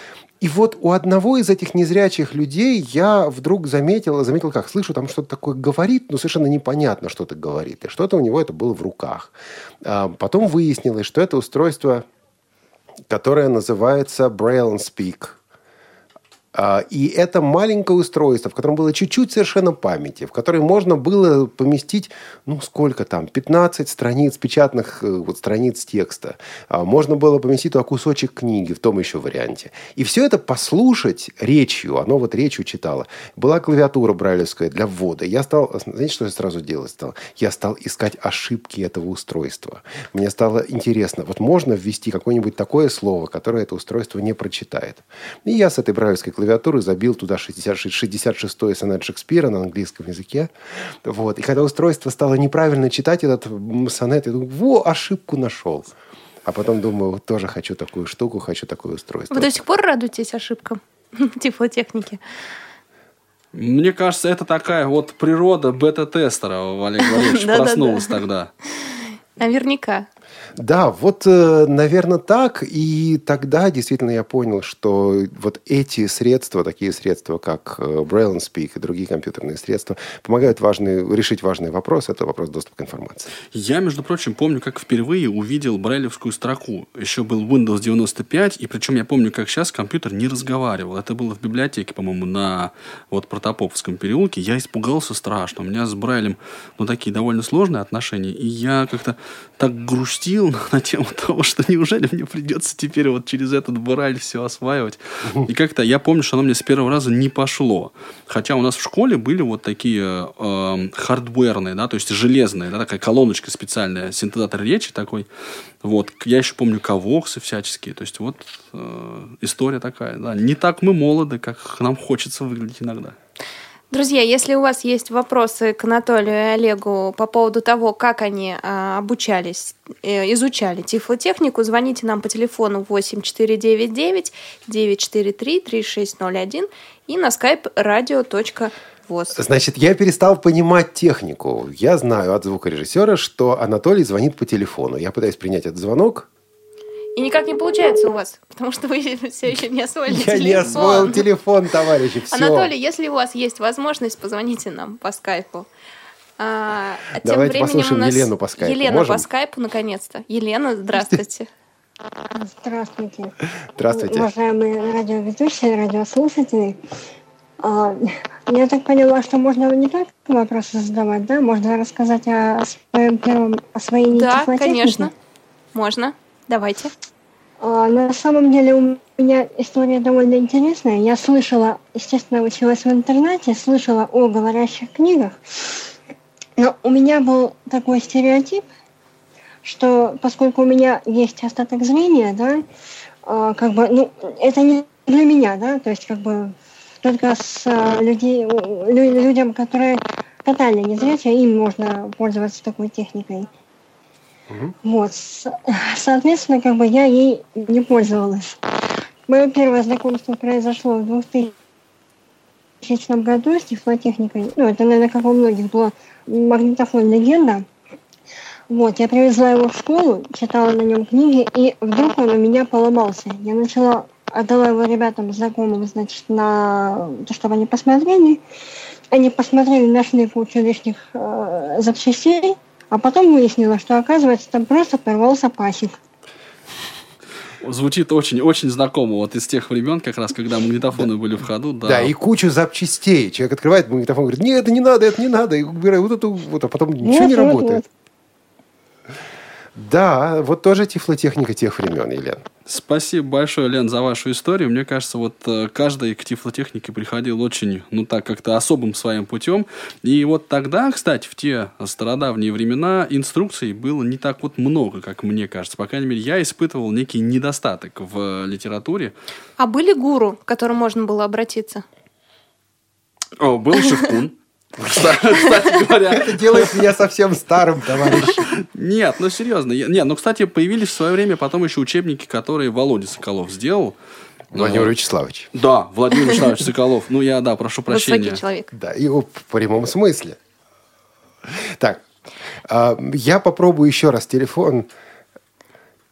И вот у одного из этих незрячих людей я вдруг заметил, заметил, как слышу, там что-то такое говорит, но совершенно непонятно, что это говорит. И что-то у него это было в руках. А потом выяснилось, что это устройство которое называется Braille and Speak. А, И это маленькое устройство, в котором было чуть-чуть совершенно памяти, в которое можно было поместить, ну, сколько там, 15 страниц, печатных э, вот, страниц текста. А, Можно было поместить туда кусочек книги в том еще варианте. И все это послушать речью, оно вот речью читало. Была клавиатура брайлевская для ввода. Я стал, знаете, что я сразу делать стал? Я стал искать ошибки этого устройства. Мне стало интересно, вот можно ввести какое-нибудь такое слово, которое это устройство не прочитает. И я с этой брайлевской клавиатуры забил туда 66, 66-й сонет Шекспира на английском языке. Вот. И когда устройство стало неправильно читать этот сонет, я думаю, во, ошибку нашел. А потом думаю, вот тоже хочу такую штуку, хочу такое устройство. Вы до сих пор радуетесь ошибкам тифлотехники? Мне кажется, это такая вот природа бета-тестера, Олег Валерьевич, проснулась тогда. Наверняка. Да, вот, наверное, так. И тогда действительно я понял, что вот эти средства, такие средства, как э, Braille and Speak и другие компьютерные средства, помогают важные, решить важный вопрос. Это вопрос доступа к информации. Я, между прочим, помню, как впервые увидел брайлевскую строку. Еще был Windows 95, и причем я помню, как сейчас компьютер не разговаривал. Это было в библиотеке, по-моему, на вот Протопоповском переулке. Я испугался страшно. У меня с Брайлем, ну, такие довольно сложные отношения. И я как-то так грустил на тему того, что неужели мне придется теперь вот через этот Брайль все осваивать. И как-то я помню, что оно мне с первого раза не пошло. Хотя у нас в школе были вот такие э, хардверные, да, то есть железные, да, такая колоночка специальная, синтезатор речи такой. Вот. Я еще помню ковоксы всяческие. То есть вот э, история такая. Да. Не так мы молоды, как нам хочется выглядеть иногда. Друзья, если у вас есть вопросы к Анатолию и Олегу по поводу того, как они а, обучались, э, изучали тифлотехнику, звоните нам по телефону 8499 943 3601 и на skype radio.voz. Значит, я перестал понимать технику. Я знаю от звукорежиссера, что Анатолий звонит по телефону. Я пытаюсь принять этот звонок. И никак не получается у вас, потому что вы все еще не освоили Я телефон. не освоил телефон, товарищи. Все. Анатолий, если у вас есть возможность, позвоните нам по скайпу. А, а тем Давайте временем послушаем у нас Елену по скайпу. Елена Можем? по скайпу, наконец-то. Елена, здравствуйте. Здравствуйте. Здравствуйте. Уважаемые радиоведущие, радиослушатели. А, Я так поняла, что можно не только вопросы задавать, да? Можно рассказать о своем первом освоении Да, конечно. Можно. Давайте. А, На самом деле у меня история довольно интересная. Я слышала, естественно, училась в интернете, слышала о говорящих книгах. Но у меня был такой стереотип, что поскольку у меня есть остаток зрения, да, а, как бы, ну, это не для меня, да, то есть как бы только с а, людей, лю- людям, которые тотально незрячие, им можно пользоваться такой техникой. Вот, с- соответственно, как бы я ей не пользовалась. Мое первое знакомство произошло в 2000 году с тифлотехникой. Ну, это, наверное, как у многих было магнитофон «Легенда». Вот, я привезла его в школу, читала на нем книги, и вдруг он у меня поломался. Я начала, отдала его ребятам знакомым, значит, на то, чтобы они посмотрели. Они посмотрели, нашли кучу лишних э, запчастей, а потом выяснила, что, оказывается, там просто порвался пасек. Звучит очень-очень знакомо. Вот из тех времен, как раз, когда магнитофоны были в ходу. Да, Да, и кучу запчастей. Человек открывает магнитофон, говорит, нет, это не надо, это не надо. И убираю вот эту, вот, а потом ничего Вот, не вот, работает. Да, вот тоже тифлотехника тех времен, Елена. Спасибо большое, Лен, за вашу историю. Мне кажется, вот э, каждый к тифлотехнике приходил очень, ну так, как-то особым своим путем. И вот тогда, кстати, в те стародавние времена инструкций было не так вот много, как мне кажется. По крайней мере, я испытывал некий недостаток в э, литературе. А были гуру, к которым можно было обратиться? О, был Шевкун. Кстати говоря, Это делает меня совсем старым, товарищ. Нет, ну серьезно. Нет, ну, кстати, появились в свое время потом еще учебники, которые Володя Соколов сделал. Владимир Э, Вячеславович. Да, Владимир Вячеславович Соколов. Ну, я, да, прошу прощения. Высокий человек. Да, и в прямом смысле. Так, а, я попробую еще раз телефон.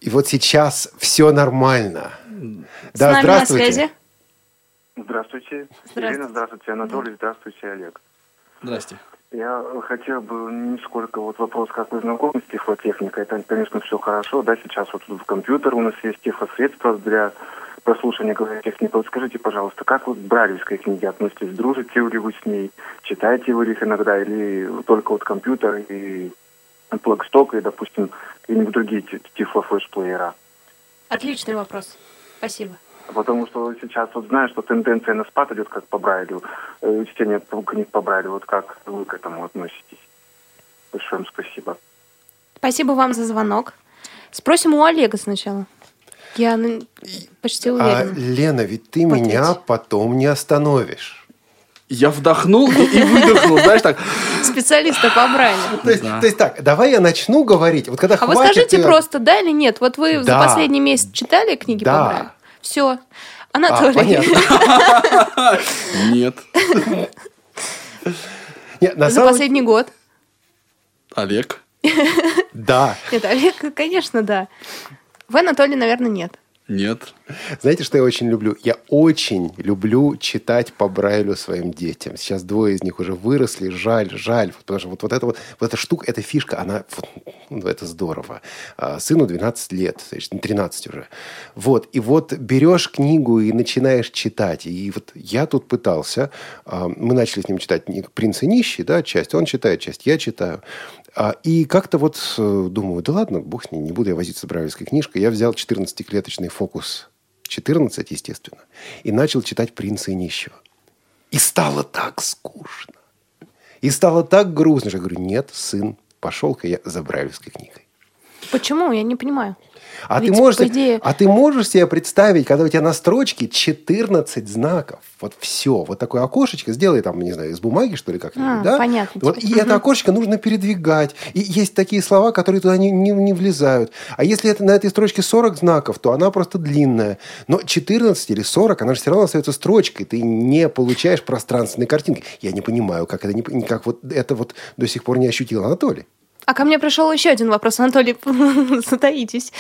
И вот сейчас все нормально. С нами на связи. Здравствуйте. Здравствуйте. Елена, здравствуйте. Анатолий, здравствуйте, Олег. Здрасте. Я хотел бы не сколько вот вопрос, как вы знакомы с тифлотехникой. Это, конечно, все хорошо. Да, сейчас вот в компьютер у нас есть тифлосредства для прослушивания книг. Вот скажите, пожалуйста, как вы к брайлевской книге относитесь? Дружите ли вы с ней? Читаете вы их иногда? Или только вот компьютер и плагсток и, допустим, какие-нибудь другие ти- тифлофлешплеера? Отличный вопрос. Спасибо. Потому что сейчас вот знаю, что тенденция на спад идет как по Брайлю, э, чтение книг по Брайлю. Вот как вы к этому относитесь? Большое вам спасибо. Спасибо вам за звонок. Спросим у Олега сначала. Я ну, почти А, уверена. Лена, ведь ты Ответь. меня потом не остановишь. Я вдохнул и выдохнул, знаешь, так. Специалиста по Брайлю. То есть, Да. то есть так, давай я начну говорить. Вот когда А вы скажите просто, да или нет? Вот вы за последний месяц читали книги Да. по Брайлю? Все. А, Анатолий. понятно. Нет. Нет, на за самом последний год. Олег. Да. Нет, Олег, конечно, да. Вы, Анатолий, наверное, нет. Нет. Знаете, что я очень люблю? Я очень люблю читать по Брайлю своим детям. Сейчас двое из них уже выросли. Жаль, жаль. Потому что вот, вот, эта, вот, вот эта штука, эта фишка, она... вот, ну, это здорово. А, сыну 12 лет, значит, 13 уже. Вот. И вот берешь книгу и начинаешь читать. И вот я тут пытался... а, мы начали с ним читать «Принц и нищий», да, часть. Он читает, часть я читаю. А, И как-то вот э, думаю, да ладно, бог с ней, не буду я возиться с брайлевской книжкой. Я взял 14-клеточный фокус 14, естественно, и начал читать «Принца и нищего». И стало так скучно. И стало так грустно, что я говорю, нет, сын, пошел-ка я за брайлевской книгой. Почему? Я не понимаю. А Ведь, ты, можешь, идее- а ты можешь себе представить, когда у тебя на строчке 14 знаков, вот все, вот такое окошечко, сделай там, не знаю, из бумаги, что ли, как-нибудь, А, да? понятно Вот, и это окошечко нужно передвигать. И есть такие слова, которые туда не, не, не влезают. А если это на этой строчке 40 знаков, то она просто длинная. Но 14 или 40, она же все равно остается строчкой. Ты не получаешь пространственной картинки. Я не понимаю, как это, не, как вот это вот до сих пор не ощутил Анатолий. А ко мне пришел еще один вопрос, Анатолий, затаитесь.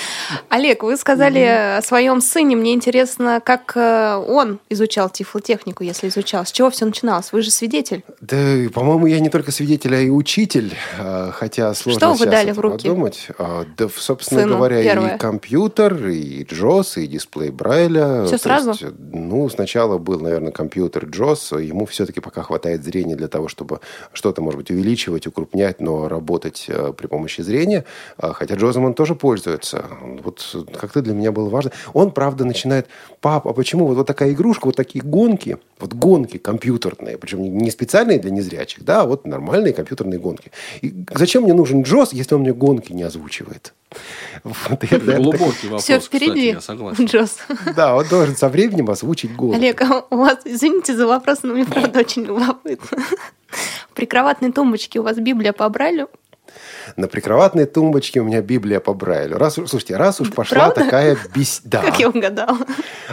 Олег, вы сказали о своем сыне. Мне интересно, как э, он изучал тифлотехнику, если изучал. С чего все начиналось? Вы же свидетель. Да, по-моему, я не только свидетель, а и учитель, а, хотя сложно Что вы дали в руки? подумать. А, Да, собственно Сыну говоря, первое. и компьютер, и JOS, и дисплей Брайля. Всё То сразу? есть, ну, сначала был, наверное, компьютер JOS. Ему все-таки пока хватает зрения для того, чтобы что-то, может быть, увеличивать, укрупнять, но работать э, при помощи зрения. А, Хотя он тоже пользуется. Вот как-то для меня было важно. Он, правда, начинает... Пап, а почему вот, вот такая игрушка, вот такие гонки, вот гонки компьютерные, причем не- специальные для незрячих, да, а вот нормальные компьютерные гонки. И зачем мне нужен JOS, если он мне гонки не озвучивает? Вот, и это- Глубокий вопрос, Все кстати, впереди, я согласен. Джос. Да, он должен со временем озвучить гонки. Олег, а у вас, извините за вопрос, но мне правда очень любопытно. В прикроватной тумбочке у вас Библия по Брайлю? На прикроватной тумбочке у меня Библия по Брайлю. Раз, слушайте, раз уж пошла Правда? такая беседа... Как я угадала?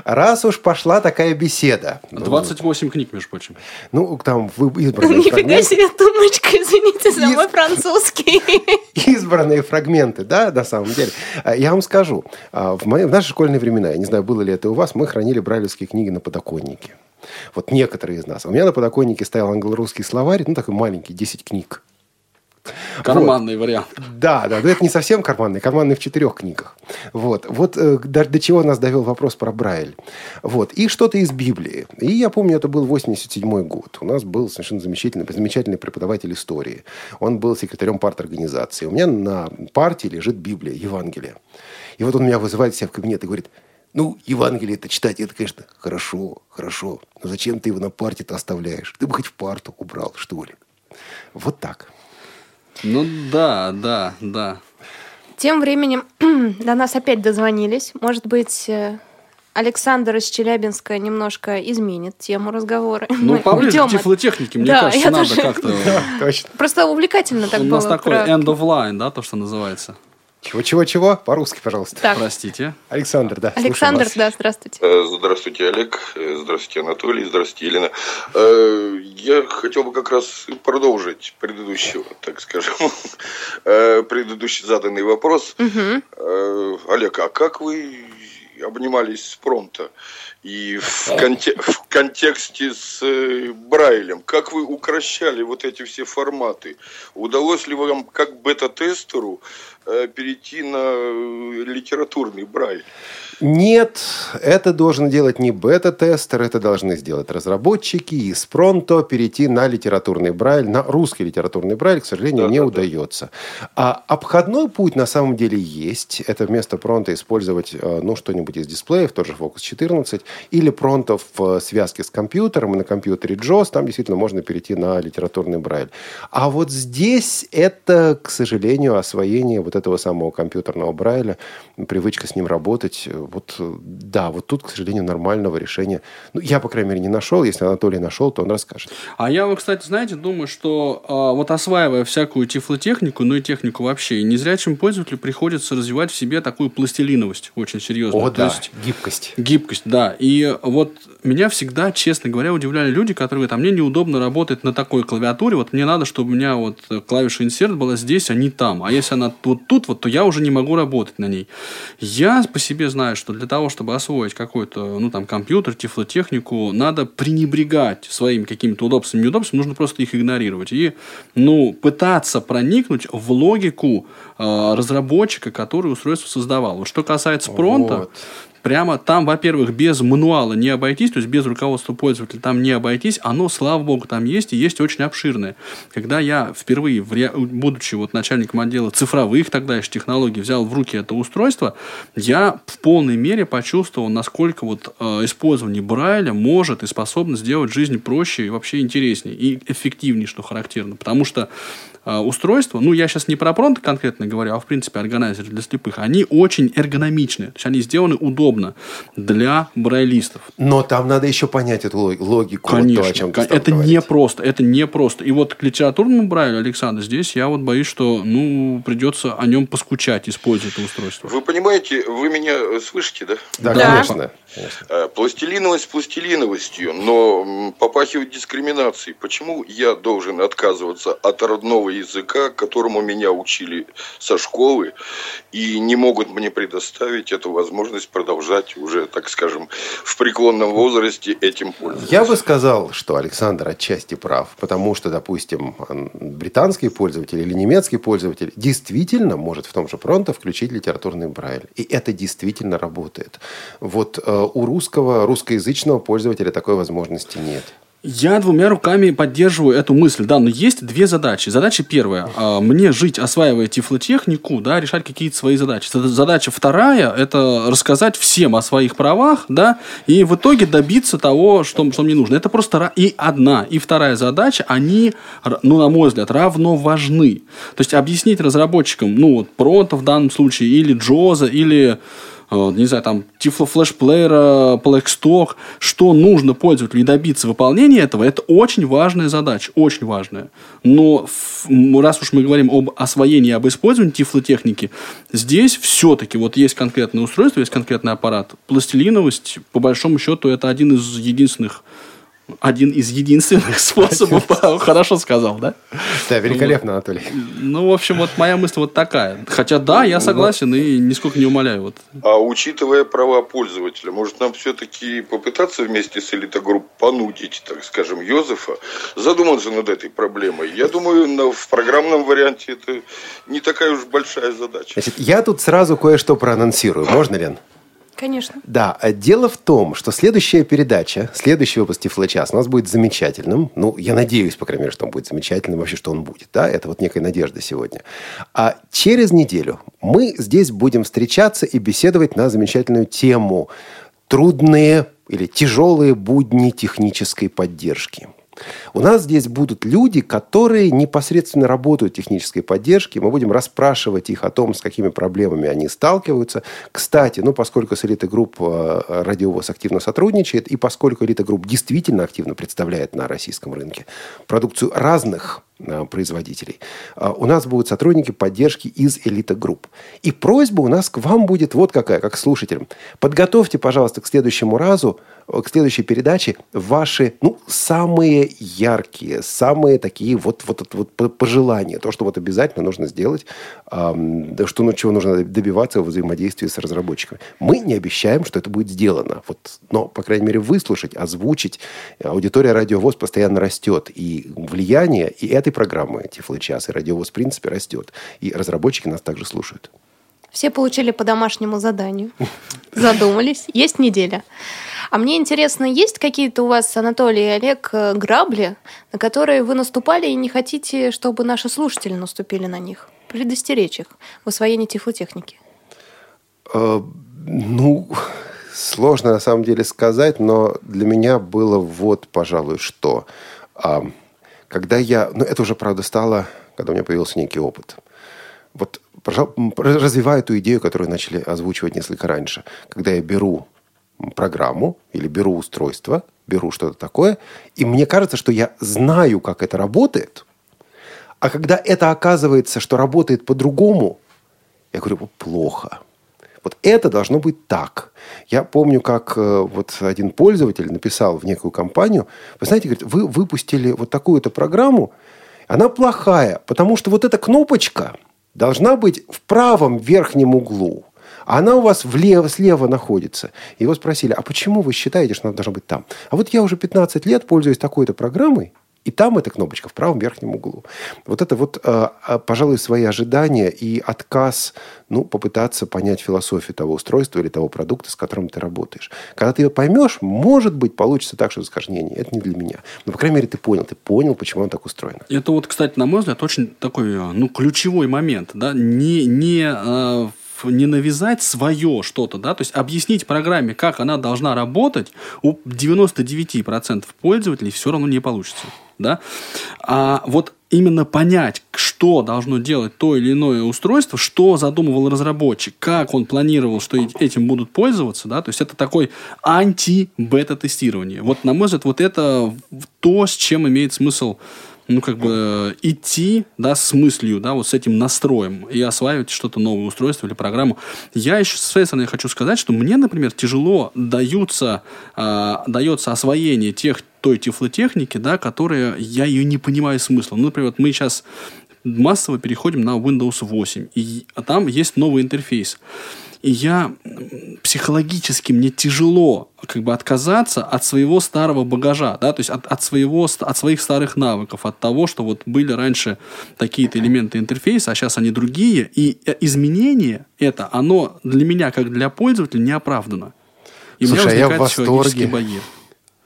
Раз уж пошла такая беседа... ну, 28 книг, между прочим. Ну, там вы избранные Нифига себе тумбочка, извините за мой французский. избранные фрагменты, да, на самом деле. А, Я вам скажу, а, в, мои- в наши школьные времена, я не знаю, было ли это у вас, мы хранили брайлевские книги на подоконнике. Вот некоторые из нас. У меня на подоконнике стоял англо-русский словарь, ну, такой маленький, 10 книг. Карманный вариант. Да, да, но это не совсем карманный, карманный в четырех книгах. Вот, вот э, до, до чего нас довел вопрос про Брайль. Вот, и что-то из Библии. И я помню, это был 87 год. У нас был совершенно замечательный, замечательный преподаватель истории. Он был секретарем парторганизации. У меня на партии лежит Библия, Евангелие. И вот он меня вызывает себя в кабинет и говорит, ну, Евангелие это читать, это, конечно, хорошо, хорошо. Но зачем ты его на партии-то оставляешь? Ты бы хоть в парту убрал, что ли. Вот так. Ну да, да, да. Тем временем до нас опять дозвонились. Может быть, э, Александр из Челябинска немножко изменит тему разговора. Ну, Мы поближе уйдем к от- тифлотехнике, мне Да, кажется, надо тоже- как-то... Точно. Просто увлекательно так У было. нас такой про- end of line, да, то, что называется. Чего-чего-чего? По-русски, пожалуйста. Так, Простите. Александр, да. Александр, вас. да, здравствуйте. Э, Здравствуйте, Олег. Э, Здравствуйте, Анатолий. Здравствуйте, Елена. Э, Я хотел бы как раз продолжить предыдущего, так скажем, предыдущий заданный вопрос. Э, Олег, а как вы обнимались с Пронто? И в, конте- в контексте с э, Брайлем, как вы укращали вот эти все форматы? Удалось ли вам, как бета-тестеру, перейти на э, литературный Брайль? Нет, это должен делать не бета-тестер, это должны сделать разработчики и с пронто перейти на литературный брайль, на русский литературный брайль, к сожалению, не удается. А обходной путь на самом деле есть. Это вместо пронто использовать э, ну, что-нибудь из дисплеев, тот же Focus 14, или пронто в э, связке с компьютером, и на компьютере JOS, там действительно можно перейти на литературный брайль. А вот здесь это, к сожалению, освоение вот этого самого компьютерного брайля, привычка с ним работать. Вот, э, да, вот тут, к сожалению, нормального решения. Ну, я, по крайней мере, не нашел. Если Анатолий нашел, то он расскажет. А я, вот, кстати, знаете, думаю, что а, вот осваивая всякую тифлотехнику, ну и технику вообще, незрячему пользователю приходится развивать в себе такую пластилиновость очень серьезную. О, То да, есть гибкость. Гибкость, да. И вот меня всегда, честно говоря, удивляли люди, которые говорят, а мне неудобно работать на такой клавиатуре, вот мне надо, чтобы у меня вот клавиша инсерт была здесь, а не там. А если она вот тут, вот, то я уже не могу работать на ней. Я по себе знаю, что для того, чтобы освоить какой-то, ну, там, компьютер, тифлотехнику, надо пренебрегать своими какими-то удобствами, неудобствами, нужно просто их игнорировать. И, ну, пытаться проникнуть в логику э, разработчика, который устройство создавал. Вот что касается пронта, Вот. Прямо там, во-первых, без мануала не обойтись, то есть без руководства пользователя там не обойтись, оно, слава богу, там есть и есть очень обширное. Когда я впервые, в ре... будучи вот начальником отдела цифровых тогда еще технологий, взял в руки это устройство, я в полной мере почувствовал, насколько вот э, использование Брайля может и способно сделать жизнь проще и вообще интереснее и эффективнее, что характерно. Потому что устройства, ну, я сейчас не про пронт конкретно говорю, а в принципе органайзеры для слепых, они очень эргономичные. То есть они сделаны удобно для брайлистов. Но там надо еще понять эту логику. Конечно. Вот то, о чем ты это не просто. Это не просто. И вот к литературному Брайлю, Александр, здесь я вот боюсь, что ну, придется о нем поскучать, используя это устройство. Вы понимаете, вы меня слышите, да? Да, да. конечно. Э, пластилиновость пластилиновостью, но попахивает дискриминацией. Почему я должен отказываться от родного языка, которому меня учили со школы, и не могут мне предоставить эту возможность продолжать уже, так скажем, в преклонном возрасте этим пользоваться? Я бы сказал, что Александр отчасти прав, потому что, допустим, британский пользователь или немецкий пользователь действительно может в том же Пронто включить литературный Брайль. И это действительно работает. Вот э, у русского, русскоязычного пользователя такой возможности нет. Я двумя руками поддерживаю эту мысль, да, но есть две задачи. Задача первая – мне жить, осваивая тифлотехнику, да, решать какие-то свои задачи. Задача вторая – это рассказать всем о своих правах, да, и в итоге добиться того, что, что мне нужно. Это просто и одна, и вторая задача, они, ну, на мой взгляд, равно важны. То есть объяснить разработчикам, ну, вот, Пронто в данном случае, или Джоза, или не знаю, там, Player, Blackstock, что нужно пользователю и добиться выполнения этого, это очень важная задача, очень важная. Но раз уж мы говорим об освоении, об использовании тифлотехники, здесь все-таки вот есть конкретное устройство, есть конкретный аппарат. Пластилиновость, по большому счету, это один из единственных один из единственных способов. Хорошо сказал, да? Да, великолепно, Анатолий. Ну, в общем, вот моя мысль вот такая. Хотя, да, я согласен и нисколько не умоляю. Вот. А учитывая права пользователя, может нам все-таки попытаться вместе с элитогрупп понудить, так скажем, Йозефа задуматься над этой проблемой? Я думаю, в программном варианте это не такая уж большая задача. Значит, я тут сразу кое-что проанонсирую. Можно, Лен? Конечно. Да, а дело в том, что следующая передача, следующий выпуск Тифлочас у нас будет замечательным. Ну, я надеюсь, по крайней мере, что он будет замечательным, вообще, что он будет. Да, это вот некая надежда сегодня. А через неделю мы здесь будем встречаться и беседовать на замечательную тему трудные или тяжелые будни технической поддержки. У нас здесь будут люди, которые непосредственно работают в технической поддержке. Мы будем расспрашивать их о том, с какими проблемами они сталкиваются. Кстати, ну, поскольку с Элита Групп э, Радиовоз активно сотрудничает, и поскольку Элита Групп действительно активно представляет на российском рынке продукцию разных производителей. Э, у нас будут сотрудники поддержки из элита групп. И просьба у нас к вам будет вот какая, как слушателям. Подготовьте, пожалуйста, к следующему разу к следующей передаче ваши, ну, самые яркие, самые такие вот, вот, вот, пожелания. То, что вот обязательно нужно сделать, что, ну, чего нужно добиваться в взаимодействии с разработчиками. Мы не обещаем, что это будет сделано. Вот, но, по крайней мере, выслушать, озвучить. Аудитория «Радиовоз» постоянно растет. И влияние и этой программы «Тифлочас», и «Радиовоз» в принципе растет. И разработчики нас также слушают. Все получили по домашнему заданию. Задумались. Есть неделя. А мне интересно, есть какие-то у вас, Анатолий и Олег, э, грабли, на которые вы наступали и не хотите, чтобы наши слушатели наступили на них? Предостеречь их в освоении тифлотехники. Э, ну, сложно на самом деле сказать, но для меня было вот, пожалуй, что. А, когда я... Ну, это уже, правда, стало, когда у меня появился некий опыт. Вот развиваю эту идею, которую начали озвучивать несколько раньше. Когда я беру программу или беру устройство, беру что-то такое, и мне кажется, что я знаю, как это работает, а когда это оказывается, что работает по-другому, я говорю, плохо. Вот это должно быть так. Я помню, как э, вот один пользователь написал в некую компанию, вы знаете, говорит, вы выпустили вот такую-то программу, она плохая, потому что вот эта кнопочка должна быть в правом верхнем углу а она у вас влево, слева находится. Его спросили, а почему вы считаете, что она должна быть там? А вот я уже 15 лет пользуюсь такой-то программой, И там эта кнопочка в правом верхнем углу. Вот это вот, э, э, пожалуй, свои ожидания и отказ, ну, попытаться понять философию того устройства или того продукта, с которым ты работаешь. Когда ты ее поймешь, может быть, получится так, что скажешь, не, не, это не для меня. Но, по крайней мере, ты понял, ты понял, почему он так устроен. Это вот, кстати, на мой взгляд, очень такой, э, ну, ключевой момент, да, не, не э, не навязать свое что-то, да, то есть объяснить программе, как она должна работать, у 99% пользователей все равно не получится, да. А вот именно понять, что должно делать то или иное устройство, что задумывал разработчик, как он планировал, что этим будут пользоваться, да, то есть это такой анти-бета-тестирование. Вот, на мой взгляд, вот это то, с чем имеет смысл ну, как бы э, идти, да, с мыслью, да, вот с этим настроем и осваивать что-то новое устройство или программу. Я еще с своей стороны хочу сказать, что мне, например, тяжело даются, э, дается освоение тех, той тифлотехники, да, которая, я ее не понимаю смысла. Ну, например, вот мы сейчас массово переходим на Windows 8, и а там есть новый интерфейс. И я психологически мне тяжело как бы отказаться от своего старого багажа, да, то есть от, от, своего, от своих старых навыков, от того, что вот были раньше такие-то элементы интерфейса, а сейчас они другие, и э, изменение это, оно для меня, как для пользователя, не оправдано. И Слушай, а у меня я в восторге. барьеры.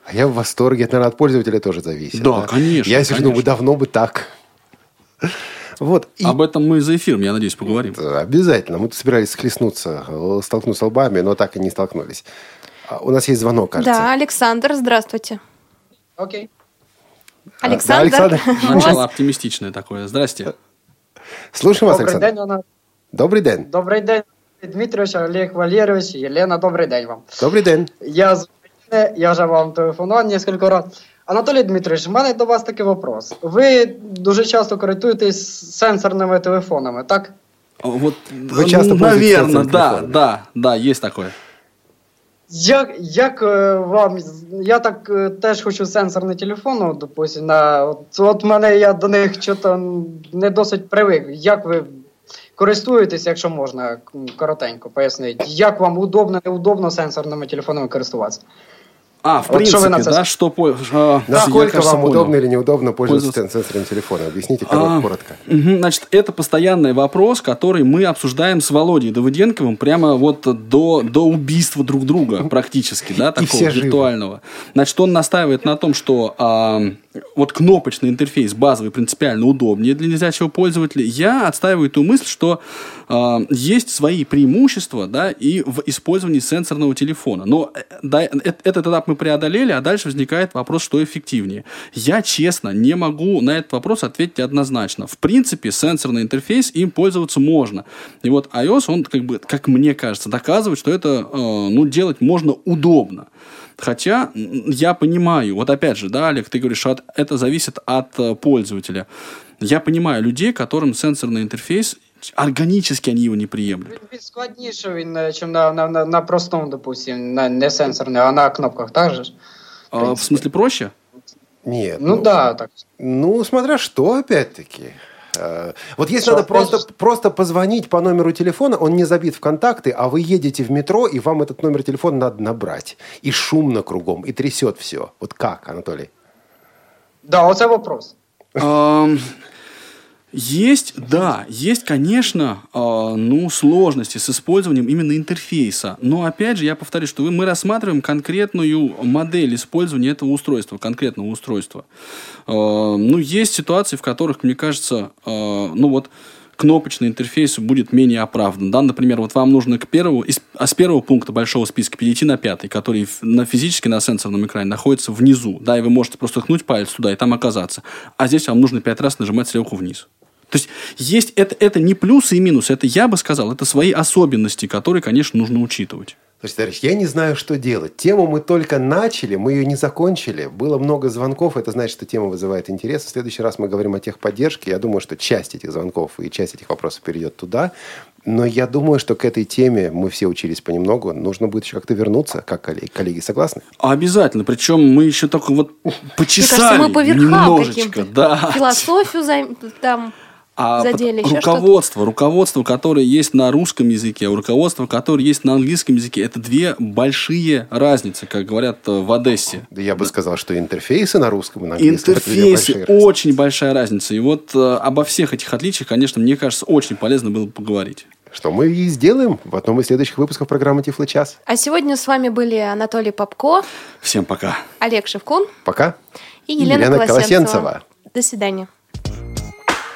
А я в восторге. Это, наверное, от пользователя тоже зависит. Да, конечно, Я сижу, бы давно бы так. Вот. И Об этом мы за эфиром, я надеюсь, поговорим. обязательно. Мы тут собирались схлестнуться, э, столкнуться лбами, но так и не столкнулись. А У нас есть звонок, кажется. Да, Александр, здравствуйте. Окей. А, Александр, да, Александр. у вас- Начало оптимистичное такое. Здрасте. Слушаем вас, Добрий Александр. день, Анна. Добрий день. Добрий день, Дмитрович, Олег Валерьевич, Елена, добрий день вам. Добрий день. Я з України, я вже вам телефонував кілька разів. Анатолій Дмитрович, в мене до вас такий вопрос. Ви дуже часто користуєтесь сенсорними телефонами, так? Вот, Вы часто пользуетесь наверное, сенсорным да, да, да, есть такое. Як, як е, вам. Я так е, теж хочу сенсорний телефон, ну, допустим, на, от, от мене я до них чого не досить привик. Як ви користуєтесь, якщо можна, коротенько пояснити, як вам удобно, неудобно сенсорними телефонами користуватися? А, в Вот что вы на принципе, это да, что... а, Насколько кажется, вам понял. удобно или неудобно пользоваться Пользоваться. сенсорным телефоном? Объясните А, корот- коротко. Мгм, Значит, это постоянный вопрос, который мы обсуждаем с Володей Давыденковым прямо вот до, до убийства друг друга практически, да, такого виртуального. Значит, он настаивает на том, что а, вот кнопочный интерфейс базовый принципиально удобнее для незрячего пользователя. Я отстаиваю ту мысль, что а, есть свои преимущества, да, и в использовании сенсорного телефона. Но э, да, э- этот этап мы преодолели, а дальше возникает вопрос, что эффективнее. Я, честно, не могу на этот вопрос ответить однозначно. В принципе, сенсорный интерфейс, им пользоваться можно. И вот iOS, он, как бы, как мне кажется, доказывает, что это, э, ну, делать можно удобно. Хотя я понимаю, вот опять же, да, Олег, ты говоришь, что это зависит от э, пользователя. Я понимаю людей, которым сенсорный интерфейс органически они его не приемлют. Він складніше він, е, чим на, на, на, на простому, допустим, на не сенсорний, а на кнопках, так же ж? А, в смысле проще? Нет. Ну, да, так. Ну, смотря что, опять-таки. Э, Вот если Что, надо опять просто, же? просто позвонить по номеру телефона, он не забит в контакты, а вы едете в метро, и вам этот номер телефона надо набрать. И шумно кругом, и трясет все. Вот как, Анатолий? Да, оце вопрос. Есть, да, есть, конечно, а, ну, сложности с использованием именно интерфейса. Но, опять же, я повторю, что мы рассматриваем конкретную модель использования этого устройства, конкретного устройства. А, Ну, есть ситуации, в которых, мне кажется, а, ну, вот, кнопочный интерфейс будет менее оправдан. Да? Например, вот вам нужно к первому, из, а с первого пункта большого списка перейти на пятый, который на, физически на сенсорном экране находится внизу. Да, и вы можете просто ткнуть палец туда и там оказаться. А здесь вам нужно пять раз нажимать сверху вниз. То есть, есть это, это не плюсы и минусы, это, я бы сказал, это свои особенности, которые, конечно, нужно учитывать. Слушайте, товарищ, я не знаю, что делать. Тему мы только начали, мы ее не закончили. Было много звонков, это значит, что тема вызывает интерес. В следующий раз мы говорим о техподдержке. Я думаю, что часть этих звонков и часть этих вопросов перейдет туда. Но я думаю, что к этой теме мы все учились понемногу. Нужно будет еще как-то вернуться, как коллеги. Коллеги согласны? Обязательно. Причем мы еще только вот Мне почесали кажется, мы по верхам немножечко. Да. Философию займ- там А задели еще что-то. руководство, руководство, которое есть на русском языке, а руководство, которое есть на английском языке, это две большие разницы, как говорят э, в Одессе. Да я бы сказал, что интерфейсы на русском и на английском. это две Интерфейсе большие разницы. очень большая разница. И вот э, обо всех этих отличиях, конечно, мне кажется, очень полезно было бы поговорить. Что мы и сделаем в одном из следующих выпусков программы Тифло час. А сегодня с вами были Анатолий Попко, Всем пока. Олег Шевкун Пока. и Елена, Елена Колосенцева. Колосенцева. До свидания.